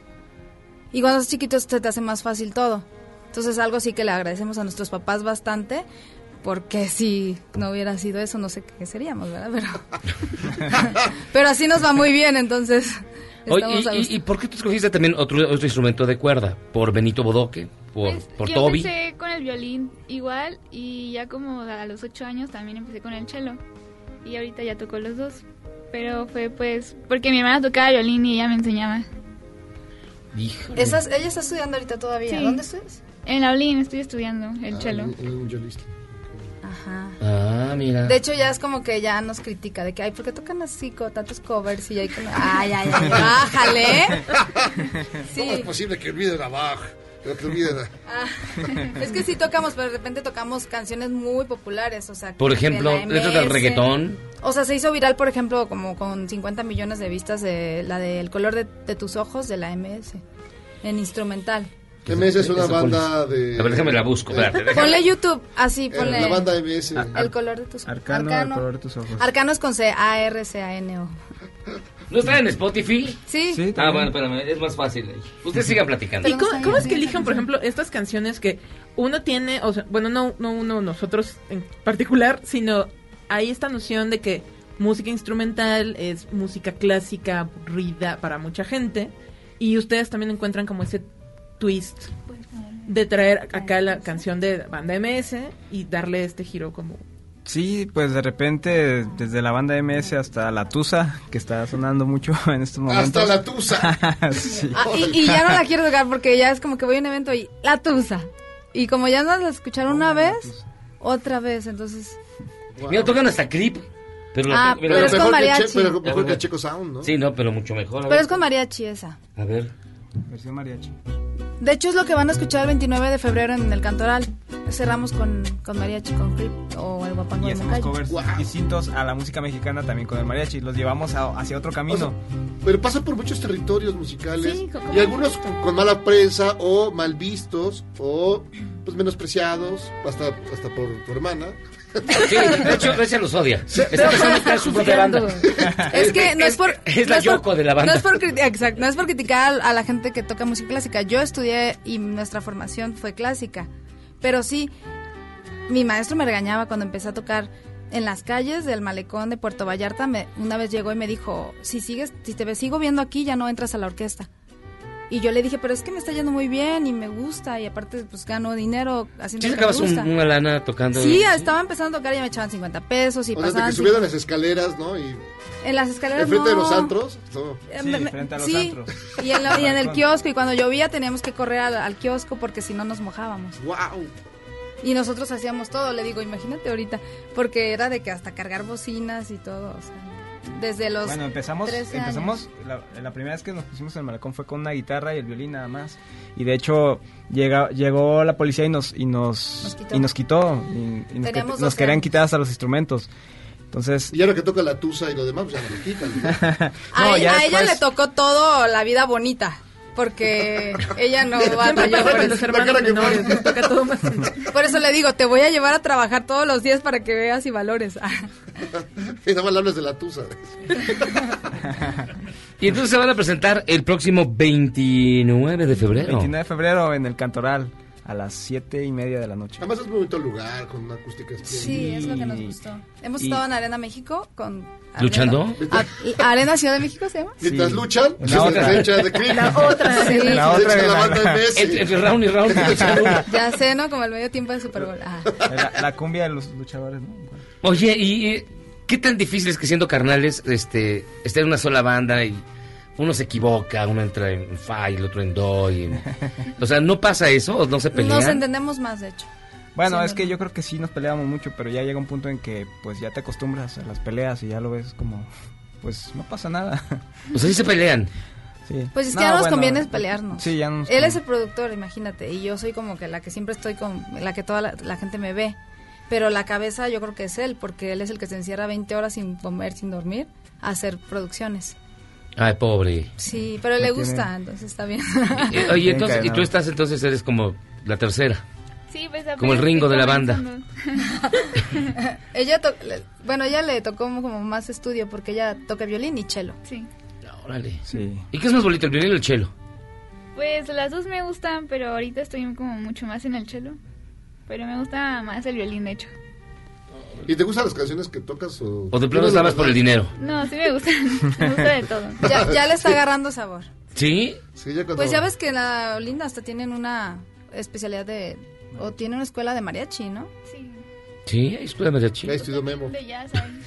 Y cuando estás chiquito se te hace más fácil todo. Entonces algo sí que le agradecemos a nuestros papás bastante, porque si no hubiera sido eso, no sé qué seríamos, ¿verdad? Pero, pero así nos va muy bien, entonces Oye, y, y, y por qué tú escogiste también otro, otro instrumento de cuerda? ¿Por Benito Bodoque? ¿Por, por Yo Toby? empecé con el violín igual y ya como a los ocho años también empecé con el cello y ahorita ya toco los dos. Pero fue pues porque mi hermana tocaba violín y ella me enseñaba. Híjole. Esas- ella está estudiando ahorita todavía. Sí. ¿Dónde estás? En la Olin estoy estudiando el cello. Ajá. Ah, mira. De hecho, ya es como que ya nos critica de que, ay, ¿por qué tocan así con tantos covers? Y hay como, ay, ay, ay, bájale. ¿Cómo es posible que olviden a Bach? Pero que olviden a... Ah, es que sí tocamos, pero de repente tocamos canciones muy populares, o sea. Por de ejemplo, la letras del reggaetón. O sea, se hizo viral, por ejemplo, como con 50 millones de vistas de la de El color de, de tus ojos de la MS, en instrumental. MS es una Eso, ¿cuál banda de... A ver, déjame la busco. espérate, déjame. Ponle YouTube, así, Eh, ponle. La banda MS. El color de tus Arcano, el color de tus ojos. Arcano es con C, A-R-C-A-N-O. ¿No está en Spotify? Sí. Sí, Ah, bueno, espérame, es más fácil. ahí. Ustedes sigan platicando. ¿Y cómo, cómo es que eligen, por ejemplo, estas canciones que uno tiene, o sea, bueno, no, no uno, nosotros en particular, sino hay esta noción de que música instrumental es música clásica, aburrida para mucha gente, y ustedes también encuentran como ese twist de traer acá la canción de banda MS y darle este giro como... Sí, pues de repente, desde la banda MS hasta la Tusa, que está sonando mucho en estos momentos. Hasta la Tusa. sí. Ah, y, y ya no la quiero tocar porque ya es como que voy a un evento y la tusa. Y como ya no la escucharon una vez, otra vez, entonces... Mira, tocan hasta Creep. Pero, la- Ah, pero- pero es con mejor que mariachi. Che- pero mejor que Checo Sound, ¿no? Sí, no, pero mucho mejor. Pero es con mariachi esa. A ver. Versión mariachi. De hecho es lo que van a escuchar el 29 de febrero en el Cantoral. Cerramos con, con mariachi, con clip o el guapango Y hacemos covers distintos a la música mexicana también con el mariachi. Los llevamos a- hacia otro camino. Pero pasa por muchos territorios musicales Sí, y algunos con, con mala prensa o mal vistos o pues menospreciados hasta hasta por tu hermana. Sí, de hecho, Grecia los odia. Está en su propia banda. Es que no es por... Es no la por- Yoko de la banda. No es por, exacto, no es por criticar a la gente que toca música clásica. Yo estudié y nuestra formación fue clásica. Pero sí, mi maestro me regañaba cuando empecé a tocar en las calles del malecón de Puerto Vallarta. Me, una vez llegó y me dijo, si sigues, si te sigo viendo aquí, ya no entras a la orquesta. Y yo le dije, pero es que me está yendo muy bien y me gusta y aparte pues gano dinero haciendo ¿Sí sacabas un- una lana tocando? Sí, estaba empezando a tocar y ya me echaban 50 pesos y O de pasaban que subieron las escaleras, ¿no? Y en las escaleras enfrente de no. los antros. no. Eh, me- me- sí, Y en, la- y en el kiosco, y cuando llovía teníamos que correr al, al kiosco porque si no nos mojábamos. ¡Wow! Y nosotros hacíamos todo, le digo, imagínate ahorita, porque era de que hasta cargar bocinas y todo, o sea, desde los Bueno, empezamos, 13 empezamos la, la primera vez que nos pusimos en el malecón fue con una guitarra y el violín nada más. Y de hecho llega, llegó la policía y nos y nos, Nos quitó. y nos quitó y, y nos, Teníamos que- nos 12 querían quitar hasta los instrumentos. Entonces, Y ahora que toca la tusa y lo demás, pues ya no lo quitan. ¿no? A, No, a ella le tocó todo la vida bonita, porque ella no batalló por Con eso. los hermanos menores, les toca todo más. Por eso le digo, te voy a llevar a trabajar todos los días para que veas y valores. y nada más de la tusa. Y entonces se van a presentar el próximo 29 de febrero. 29 de febrero en el Cantoral a las 7 y media de la noche. Además es muy bonito el lugar, con una acústica Sí, es lo que nos gustó. Hemos Y- estado en Arena México con... ¿Luchando? A- Arena Ciudad de México se llama. Mientras Sí. luchan, La se otra. de. La otra. Sí. La otra echa la MS. Entre, entre round y round. Ya sé, ¿no? Como el medio tiempo de Super Bowl. Ah. La, la cumbia de los luchadores, ¿no? Oye, ¿y qué tan difícil es que siendo carnales este, estar en una sola banda y uno se equivoca, uno entra en fa y el otro en do? y- o sea, ¿no pasa eso no se pelean? Nos entendemos más, de hecho. Bueno, Sí, es no, que yo creo que sí nos peleamos mucho, pero ya llega un punto en que pues ya te acostumbras a las peleas y ya lo ves como, pues no pasa nada. O sea, sí se pelean. Sí. Pues es que No, ya nos bueno, conviene pelearnos. Sí, ya no nos Él es el productor, imagínate, y yo soy como que la que siempre estoy con, la que toda la, la gente me ve. Pero la cabeza yo creo que es él, porque él es el que se encierra 20 horas sin comer, sin dormir, a hacer producciones. Ay, pobre. Sí, pero le tiene- gusta, entonces está bien. Eh, Oye, entonces, y tú estás entonces, eres como la tercera. Sí, pues Como el Ringo de la banda. ella to- bueno, ella le tocó como más estudio porque ella toca violín y cello. Sí. Órale. Sí. ¿Y qué es más bonito, el violín o el chelo? Pues las dos me gustan, pero ahorita estoy como mucho más en el cello. Pero me gusta más el violín, de hecho. ¿Y te gustan las canciones que tocas? O, ¿O de plano estabas por el dinero? No, sí me gustan. me gusta de todo. Ya, ya le está agarrando sabor. ¿Sí? Pues ya ves que la Olinda hasta tienen una especialidad de... O tiene una escuela de mariachi, ¿no? Sí. Sí, hay escuela de mariachi. Ahí estudió Memo. De jazz ahí.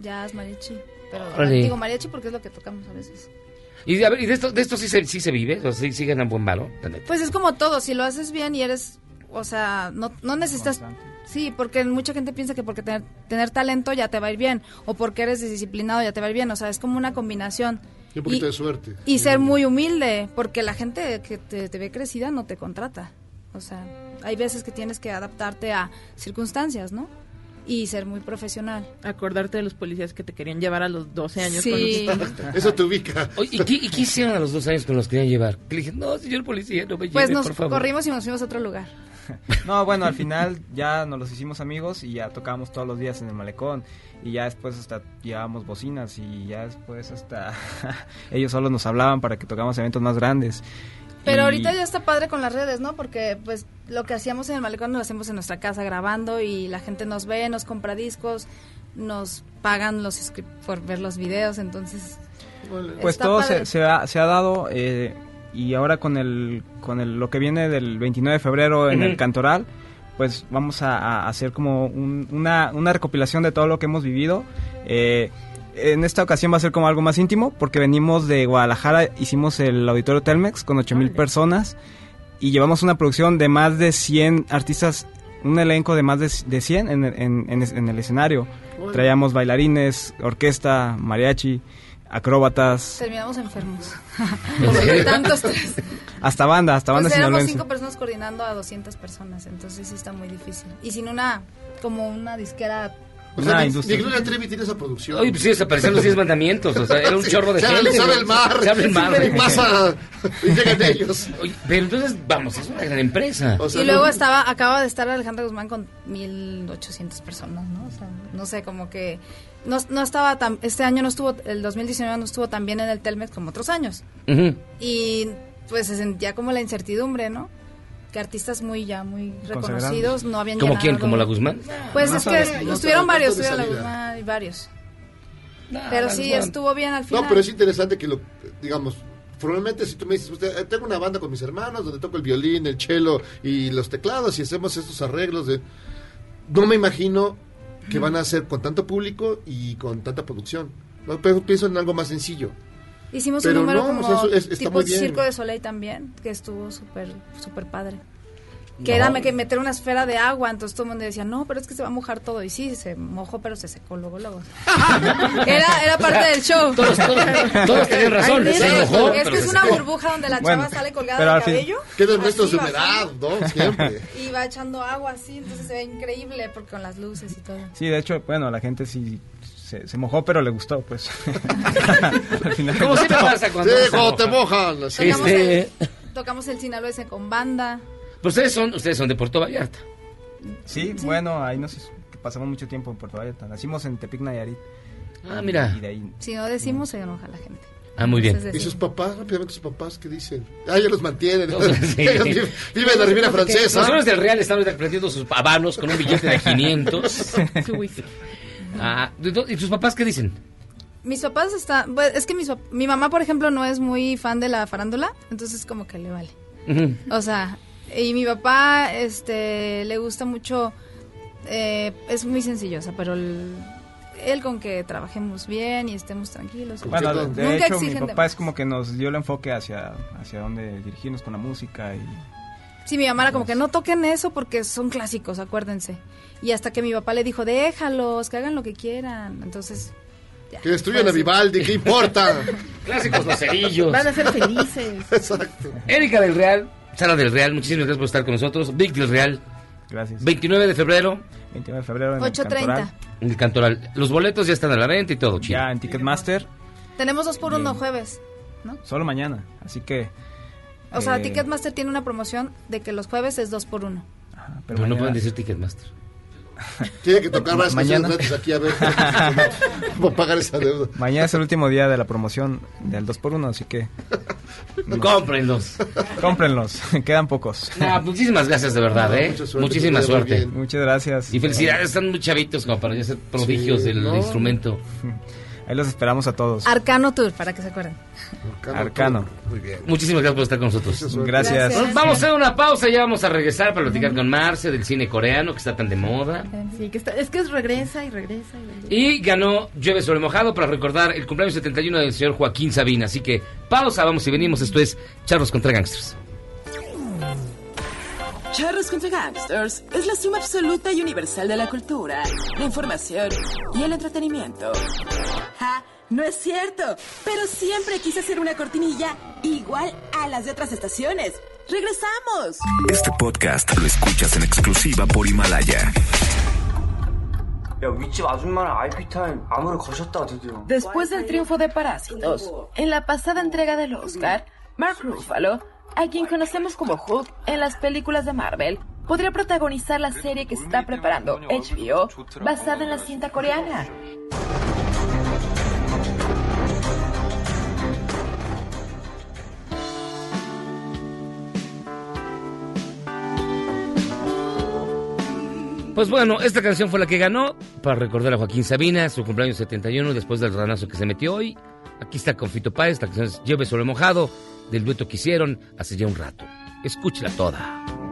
Jazz, mariachi. Pero Órale. digo mariachi porque es lo que tocamos a veces. Y, a ver, ¿y de esto, de esto sí, se, sí se vive? O sea, sí, sí ganan buen neta. Pues es como todo, si lo haces bien y eres, o sea, no, no necesitas... Sí, porque mucha gente piensa que porque tener, tener talento ya te va a ir bien, o porque eres disciplinado ya te va a ir bien, o sea, es como una combinación. Y un poquito Y- de suerte. Y ser muy humilde, porque la gente que te, te ve crecida no te contrata. O sea, hay veces que tienes que adaptarte a circunstancias, ¿no? Y ser muy profesional. Acordarte de los policías que te querían llevar a los 12 años. Sí. con los- Eso te ubica. ¿y, qué, ¿Y qué hicieron a los dos años que los querían llevar? Que le dije, no, señor policía, no me lleve, Pues nos por favor. corrimos y nos fuimos a otro lugar. No, bueno, al final ya nos los hicimos amigos y ya tocábamos todos los días en el malecón y ya después hasta llevábamos bocinas y ya después hasta ellos solos nos hablaban para que tocáramos eventos más grandes. Pero Y- ahorita ya está padre con las redes, ¿no? Porque pues lo que hacíamos en el malecón lo hacemos en nuestra casa grabando y la gente nos ve, nos compra discos, nos pagan los por ver los videos, entonces... Pues está todo padre. se, se ha, se ha dado eh, y ahora con el con el, lo que viene del 29 de febrero en Ujú. el Cantoral, pues vamos a, a hacer como un- una, una recopilación de todo lo que hemos vivido. Eh, en esta ocasión va a ser como algo más íntimo porque venimos de Guadalajara, hicimos el Auditorio Telmex con 8000 personas y llevamos una producción de más de 100 artistas, un elenco de más de, de 100 en, en- en- en el escenario. Traíamos bailarines, orquesta, mariachi, acróbatas, Terminamos enfermos. ¿En Por tanto estrés. hasta banda, hasta banda Pues éramos cinco personas coordinando a 200 personas, entonces sí está muy difícil. Y sin una, como una disquera... O sea, ni, ni Gloria Trevi tiene esa producción. Oye, pues sí, desaparecieron los 10 mandamientos. O sea, era un Sí, chorro de se abre- gente. se abre el mar. Se abre el mar. Pasa, y llegan ellos. Oye, pero entonces, vamos, es una gran empresa. y luego estaba, acaba de estar Alejandra Guzmán con 1800 personas, ¿no? O sea, no sé, como que no, no estaba tan, este año no estuvo, el 2019 no estuvo tan bien en el Telmex como otros años. Y pues se sentía como la incertidumbre, ¿no? Que artistas muy ya, muy reconocidos no habían ¿Como quién? ¿Como la Guzmán? Pues No es sabes, que no estuvieron varios, estuvieron la. Guzmán y varios. Pero sí, Guzmán. estuvo bien al final. No, pero es interesante que lo, digamos, formalmente si tú me dices, usted, eh, tengo una banda con mis hermanos donde toco el violín, el cello y los teclados y hacemos estos arreglos de... No me imagino que van a hacer con tanto público y con tanta producción. No, pero pienso en algo más sencillo. Hicimos Pero un número no, como o sea, eso es- está tipo muy bien. Circo de Soleil también, que estuvo súper súper padre. Que No. era que meter una esfera de agua, entonces todo el mundo decía, no, pero es que se va a mojar todo. Y sí, se mojó, pero se secó luego, luego. era, era parte del show. Todos- todos- todos tenían razón, Ay, se mojó, Es que es una burbuja donde la Bueno, chava sale colgada pero del al fin- cabello. Quedan restos de humedad, ¿no? Siempre. Y va echando agua así, entonces se ve increíble porque con las luces y todo. Sí, de hecho, bueno, la gente sí se, se mojó, pero le gustó, pues. Al final ¿Cómo gustó. pasa cuando Sí, se cuando te moja? mojan. Tocamos, Este- el, tocamos el sinaloense con banda. Pues ustedes son, ustedes son de Puerto Vallarta. Sí, bueno, ahí nos pasamos mucho tiempo en Puerto Vallarta. Nacimos en Tepic, Nayarit. Ah, mira. Y de ahí. Si no decimos, se enoja la gente. Ah, muy bien. ¿Y sus papás, rápidamente sus papás, qué dicen? Ah, ya los mantienen. Sí. Ellos viven, viven en la Riviera Francesa. Los señores del Real están ahorita prendiendo sus habanos con un billete de 500. Ah, ¿de dó- ¿Y tus papás qué dicen? Mis papás están... pues, es que mis mi mamá, por ejemplo, no es muy fan de la farándula, entonces como que le vale. O sea, y mi papá este le gusta mucho... eh, es muy sencillosa, pero el- él con que trabajemos bien y estemos tranquilos. Bueno, de, de Nunca hecho, mi papá es como que nos dio el enfoque hacia, hacia dónde dirigirnos con la música y Sí, mi mamá era como que no toquen eso porque son clásicos, acuérdense. Y hasta que mi papá le dijo, déjalos, que hagan lo que quieran. Entonces, ya. Que destruyan a Vivaldi, ¿qué importa? Clásicos los cerillos. Van a ser felices. Exacto. Erika del Real, Sara del Real, muchísimas gracias por estar con nosotros. Vic del Real, Gracias. 29 de febrero, 29 de febrero en el 8.30. Cantoral. en el Cantoral. Los boletos ya están a la venta y todo, chido. Ya en Ticketmaster, Tenemos dos por uno jueves. solo mañana. Así que. O sea, eh, Ticketmaster tiene una promoción de que los jueves es dos por uno. Pero, no mañana- pueden decir Ticketmaster. Tiene que tocar varias Mañana. gratis aquí a ver cómo pagar esa deuda. Mañana es el último día de la promoción del 2x1, así que. Cómprenlos. Cómprenlos, quedan pocos. No, muchísimas gracias de verdad, No, ¿eh? mucha suerte, Muchísima suerte. Muchas gracias. Y felicidades, están muy chavitos como para ya ser prodigios Sí, del ¿no? instrumento. Ahí los esperamos a todos. Arcano Tour, para que se acuerden. Arcano. Muy bien. Muchísimas gracias por estar con nosotros. Gracias. Gracias. Vamos a hacer una pausa y ya vamos a regresar para platicar con Marce del cine coreano que está tan de moda. Sí, que está, es que es regresa y regresa. y regresa. Y ganó Llueve sobre mojado para recordar el cumpleaños 71 del señor Joaquín Sabina. Así que pausa, vamos y venimos. Esto es Charros contra Gangsters. Charros contra Gangsters es la suma absoluta y universal de la cultura, la información y el entretenimiento. ¡Ja! No es cierto, pero siempre quise hacer una cortinilla igual a las de otras estaciones. ¡Regresamos! Este podcast lo escuchas en exclusiva por Himalaya. Después del triunfo de Parásitos, en la pasada entrega del Oscar, Mark Ruffalo a quien conocemos como Hulk en las películas de Marvel, podría protagonizar la serie que está preparando HBO, basada en la cinta coreana. Pues bueno, esta canción fue la que ganó para recordar a Joaquín Sabina, su cumpleaños 71, después del ranazo que se metió hoy. Aquí está con Fito Páez, la canción es Llueve sobre mojado, del dueto que hicieron hace ya un rato. Escúchela toda.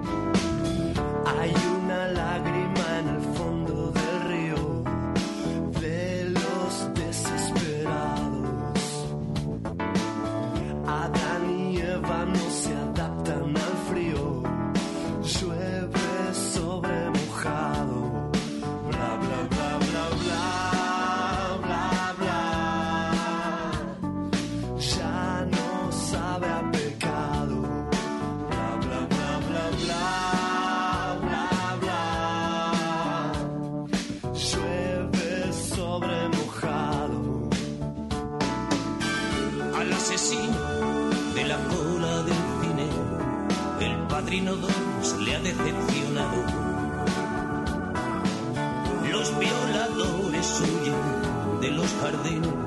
jardín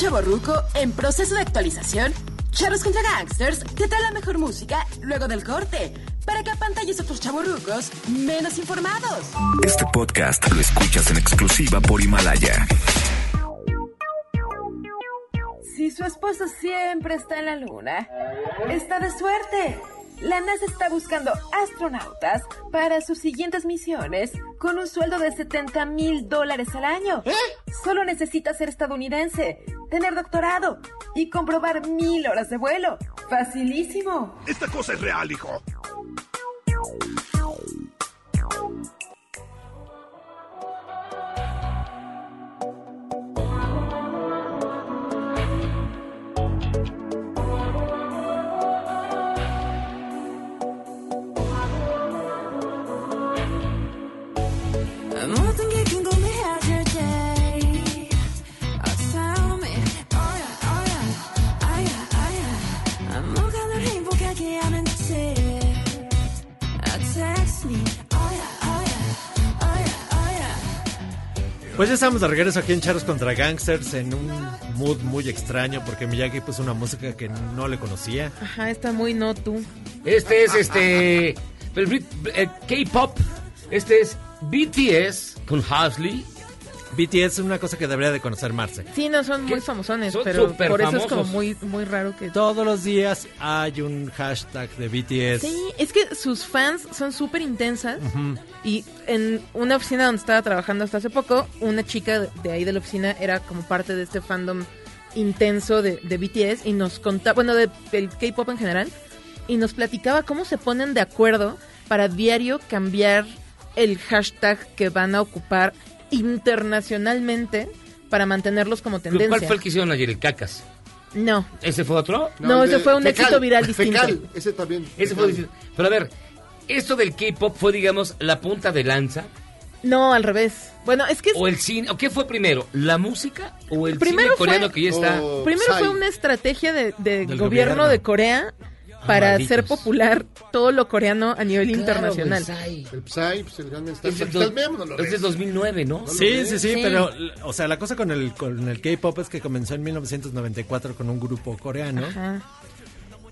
¿Eres un chavo ruco en proceso de actualización? Charros contra Gangsters te trae la mejor música luego del corte para que apantalles a otros chavorrucos menos informados. Este podcast lo escuchas en exclusiva por Himalaya. Si su esposo siempre está en la luna, está de suerte. La NASA está buscando astronautas para sus siguientes misiones con un sueldo de 70 mil dólares al año. Solo necesita ser estadounidense, tener doctorado y comprobar mil horas de vuelo. Facilísimo. Esta cosa es real, hijo. Pues ya estamos de regreso aquí en Charros contra Gangsters en un mood muy extraño porque Miyagi puso una música que no le conocía. Ajá, está muy no tú. Este es este. K-pop. Este es BTS con Halsey. BTS es una cosa que debería de conocer Marce. Sí, no son muy famosones, Son pero por eso es como muy, muy raro que... Todos los días hay un hashtag de BTS. Sí, es que sus fans son súper intensas. Y en una oficina donde estaba trabajando hasta hace poco, una chica de- de ahí de la oficina era como parte de este fandom intenso de, de BTS y nos contaba, bueno, de- del K-pop en general, y nos platicaba cómo se ponen de acuerdo para diario cambiar el hashtag que van a ocupar internacionalmente para mantenerlos como tendencia. ¿Cuál fue el que hicieron ayer? El Cacas. No. ¿Ese fue otro? No, ese fue un éxito viral distinto. Fecal, ese también. Ese fue distinto. Pero a ver, esto del K-pop fue, digamos, la punta de lanza. No, al revés. Bueno, es que... ¿O el cine? ¿O qué fue primero? ¿La música o el Primero cine coreano fue- que ya está? Primero fue una estrategia de, de Del gobierno, gobierno. de Corea para malditos. hacer popular todo lo coreano a nivel internacional. El Psy, pues el Es Está el meme, no lo es ves. 2009, ¿no? Sí, sí, sí, Sí. pero, o sea, la cosa con el, con el K-pop es que comenzó en 1994 con un grupo coreano Ajá.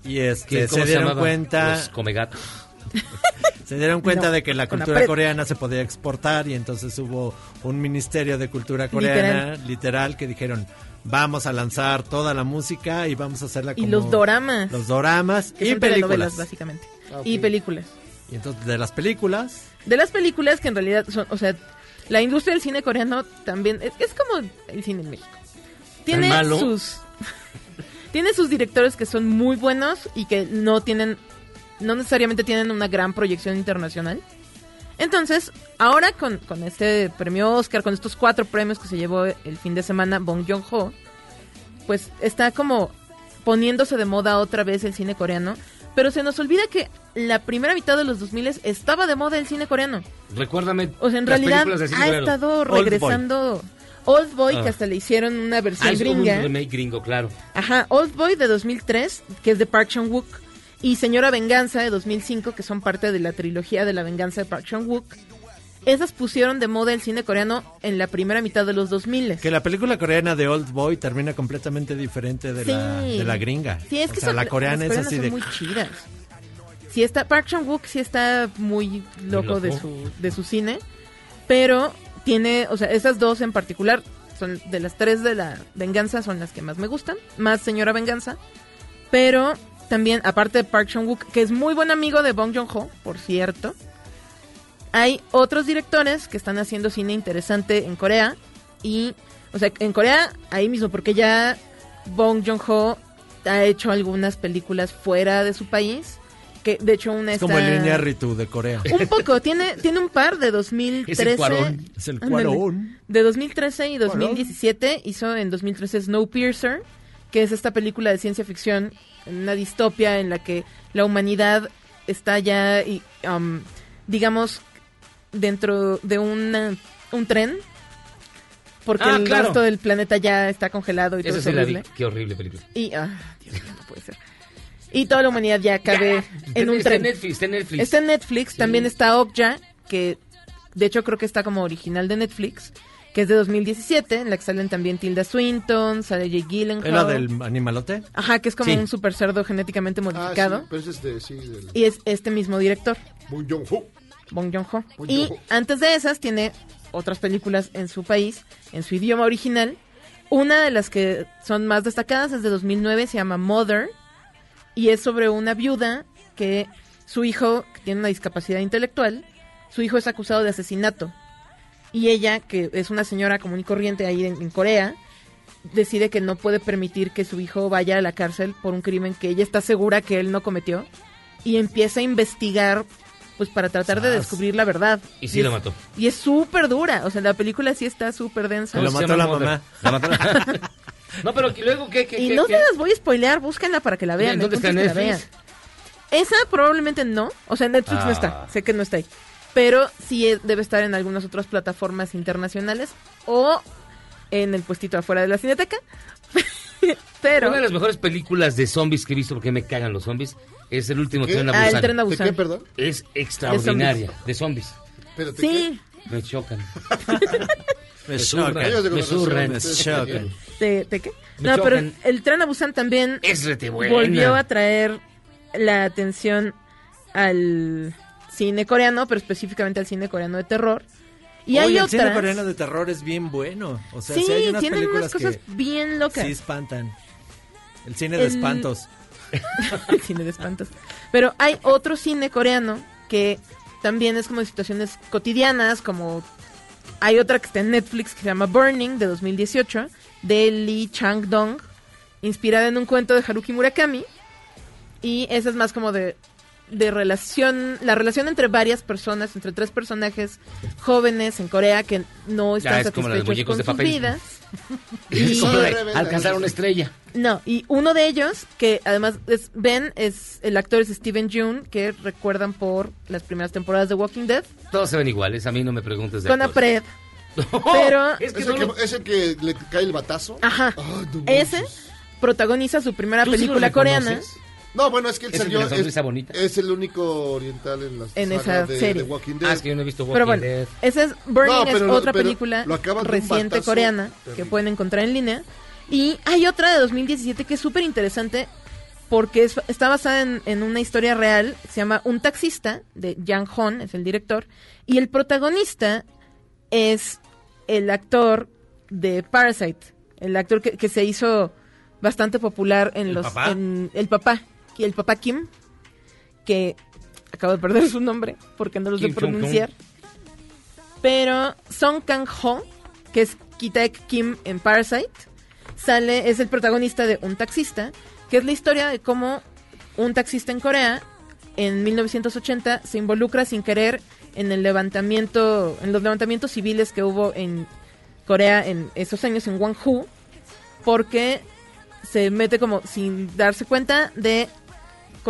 y este, ¿Qué- se dieron llamaba? cuenta, Los comegatos. se dieron cuenta No, de que la cultura coreana se podía exportar y entonces hubo un ministerio de cultura coreana, literal, que dijeron, vamos a lanzar toda la música y vamos a hacerla Y como... los doramas. Los doramas que y son películas. básicamente. Ah. Y películas. Y entonces, de las películas... De las películas que en realidad son, o sea, la industria del cine coreano también es, es como el cine en México. Tiene malo? sus tiene sus directores que son muy buenos y que no tienen no necesariamente tienen una gran proyección internacional. Entonces, ahora con, con este premio Oscar, con estos cuatro premios que se llevó el fin de semana Bong Joon-ho, pues está como poniéndose de moda otra vez el cine coreano. Pero se nos olvida que la primera mitad de los 2000 estaba de moda el cine coreano. Recuérdame. O sea, en las realidad películas de cine ha coreano. estado Old Boy. regresando Old Boy, Ah. que hasta le hicieron una Ah, versión es como un gringa. remake gringo, claro. Ajá, Old Boy de 2003, que es de Park Chan-wook, y Señora Venganza de 2005, que son parte de la trilogía de la venganza de Park Chan-wook. Esas pusieron de moda el cine coreano en la primera mitad de los 2000. Que la película coreana de Old Boy termina completamente diferente de, la, Sí. de la gringa. Sí, es o que sea, son- la coreana es así de... muy chidas. Sí está, Park Chan-wook sí está muy loco, loco. De, su, de su cine, pero tiene, o sea, esas dos en particular, son de las tres de la venganza, son las que más me gustan, más Señora Venganza, pero también, aparte de Park Chan-wook, que es muy buen amigo de Bong Joon-ho, por cierto, hay otros directores que están haciendo cine interesante en Corea y, o sea, en Corea ahí mismo, porque ya Bong Joon-ho ha hecho algunas películas fuera de su país, que de hecho una Es como está... el Iñárritu de Corea. Un poco, tiene, tiene un par de 2013. Cuarón. Es el. Cuarón. De 2013 y 2017 hizo en 2013 Snowpiercer, que es esta película de ciencia ficción, una distopia en la que la humanidad está ya, y, um, digamos, dentro de una- un tren, porque Ah, el claro. resto del planeta ya está congelado y todo es sí vi. horrible. Qué horrible película. Y, ah, Dios mío, no puede ser. Y toda la humanidad ya cabe en un Está tren. en Netflix, está en Netflix. Está en Netflix, también está Okja, que de hecho creo que está como original de Netflix, que es de 2017, en la que salen también Tilda Swinton, sale Jake Gyllenhaal. ¿Es la del animalote? Ajá, que es como Sí. un super cerdo genéticamente Ah, modificado. sí, pero es este, sí, del... Y es este mismo director. Bong Joon-ho. Bong Joon-ho. Bong Y antes de esas tiene otras películas en su país, en su idioma original. Una de las que son más destacadas es de 2009, se llama Mother, y es sobre una viuda que su hijo, que tiene una discapacidad intelectual, su hijo es acusado de asesinato. Y ella, que es una señora común y corriente ahí en, en Corea, decide que no puede permitir que su hijo vaya a la cárcel por un crimen que ella está segura que él no cometió y empieza a investigar pues para tratar de descubrir la verdad. Y sí es- lo mató. Y es súper dura, o sea, la película sí está súper densa. ¿Cómo se llama Mother? La mató la- no, pero que luego, ¿qué? qué Y qué- no qué? se las voy a spoilear, búsquenla para que la vean. ¿En el dónde está, la Netflix? vean. Esa probablemente no, o sea, en Netflix no Ah. está, sé que no está ahí. Pero sí eh, debe estar en algunas otras plataformas internacionales o en el puestito afuera de la cineteca. Pero Una de las mejores películas de zombies que he visto, porque me cagan los zombies, es el último ¿Qué? tren a Ah, el. Tren a ¿De Busan. qué, perdón? Es extraordinaria, de zombies. sí, Me chocan. Me surran, chocan. me surran. Me chocan. ¿de, de qué? Me No, pero el Tren a Busan también Es volvió a traer la atención al cine coreano, pero específicamente al cine coreano de terror. Y Oye, hay el cine coreano de terror es bien bueno. O sea, sí, sí, hay unas tienen películas unas cosas que bien locas. sí espantan. El cine de espantos. el cine de espantos. Pero hay otro cine coreano que también es como de situaciones cotidianas, como hay otra que está en Netflix que se llama Burning de 2018 de Lee Chang-dong, inspirada en un cuento de Haruki Murakami y esa es más como de de relación, la relación entre varias personas, entre tres personajes jóvenes en Corea que no están Ya, es satisfechos con de sus papel. vidas. Es como de Y- alcanzar una estrella. no, y uno de ellos, que además es Ben, es el actor es Steven June, que recuerdan por las primeras temporadas de Walking Dead, Todos se ven iguales, a mí no me preguntes de con. Apred. Pero es que ¿Es, no el lo- que, es el que le cae el batazo? Ajá. Ese protagoniza su primera ¿Tú sí película coreana? No, bueno, es que él ¿Es el salió. sonrisa es, bonita? es el único oriental en la En esa de, serie. de Walking Dead. Ah, es que yo no he visto Walking Pero bueno, Dead. esa es Burning No, es lo- otra pero película reciente batazo coreana que pueden encontrar en línea. Y hay otra de 2017 que es súper interesante porque es- está basada en, en una historia real. Se llama Un taxista de Yang Hon, es el director. Y el protagonista es el actor de Parasite. El actor que, que se hizo bastante popular en ¿El los... papá? en- el papá. El papá Kim. Que acabo de perder su nombre porque no lo sé pronunciar. Pero Song Kang-ho, que es Ki-taek Kim en Parasite, sale, es el protagonista de Un taxista, que es la historia de cómo un taxista en Corea en 1980 se involucra sin querer en el levantamiento, en los levantamientos civiles que hubo en Corea en esos años en Gwangju, porque se mete como sin darse cuenta de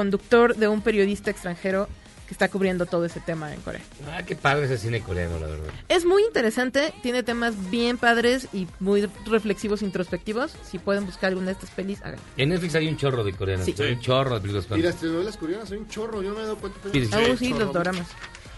conductor de un periodista extranjero que está cubriendo todo ese tema en Corea. Ah, qué padre ese cine coreano, la verdad. Es muy interesante, tiene temas bien padres y muy reflexivos, introspectivos. Si pueden buscar alguna de estas pelis, hagan. En Netflix hay un chorro de coreanos. Sí. Un chorro de películas Y coreanas. las telenovelas coreanas hay un chorro, yo no me he dado cuenta. pero- Sí, sí. Ah, sí, los doramas.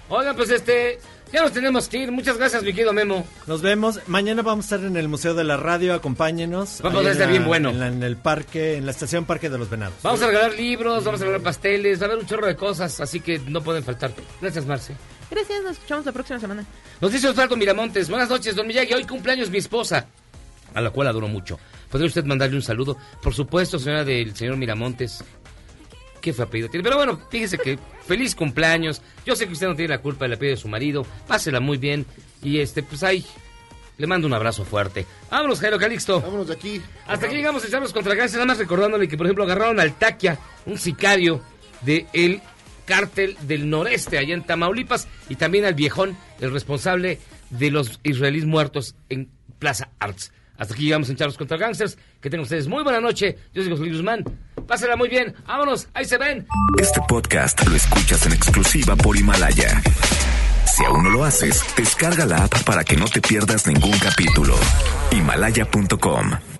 Oigan, pues este, ya nos tenemos que ir. Muchas gracias, mi querido Memo. Nos vemos. Mañana vamos a estar en el Museo de la Radio. Acompáñenos. Vamos a en estar la- bien bueno. En, la- en el parque, en la estación Parque de los Venados. Vamos a regalar libros, vamos a regalar pasteles, va a haber un chorro de cosas, así que no pueden faltar. Gracias, Marce. Gracias, nos escuchamos la próxima semana. Nos dice Osvaldo Miramontes, buenas noches, don Miyagi, hoy cumpleaños mi esposa, a la cual adoro mucho. ¿Podría usted mandarle un saludo? Por supuesto, señora del señor Miramontes. ¿Qué fue apellido tiene? Pero bueno, fíjese que feliz cumpleaños. Yo sé que usted no tiene la culpa del apellido de su marido. Pásela muy bien. Y este, pues ahí, le mando un abrazo fuerte. Vámonos, Jairo Calixto. Vámonos de aquí. Hasta aquí llegamos a echarnos contra García, nada más recordándole que, por ejemplo, agarraron al Taquia, un sicario del el cártel del noreste, allá en Tamaulipas, y también al viejón, el responsable de los israelíes muertos en Plaza Arts. Hasta aquí llegamos a echarnos contra gangsters. Que tengan ustedes muy buena noche. Yo soy José Luis Guzmán. Pásenla muy bien. Vámonos. Ahí se ven. Este podcast lo escuchas en exclusiva por Himalaya. Si aún no lo haces, descarga la app para que no te pierdas ningún capítulo. Himalaya.com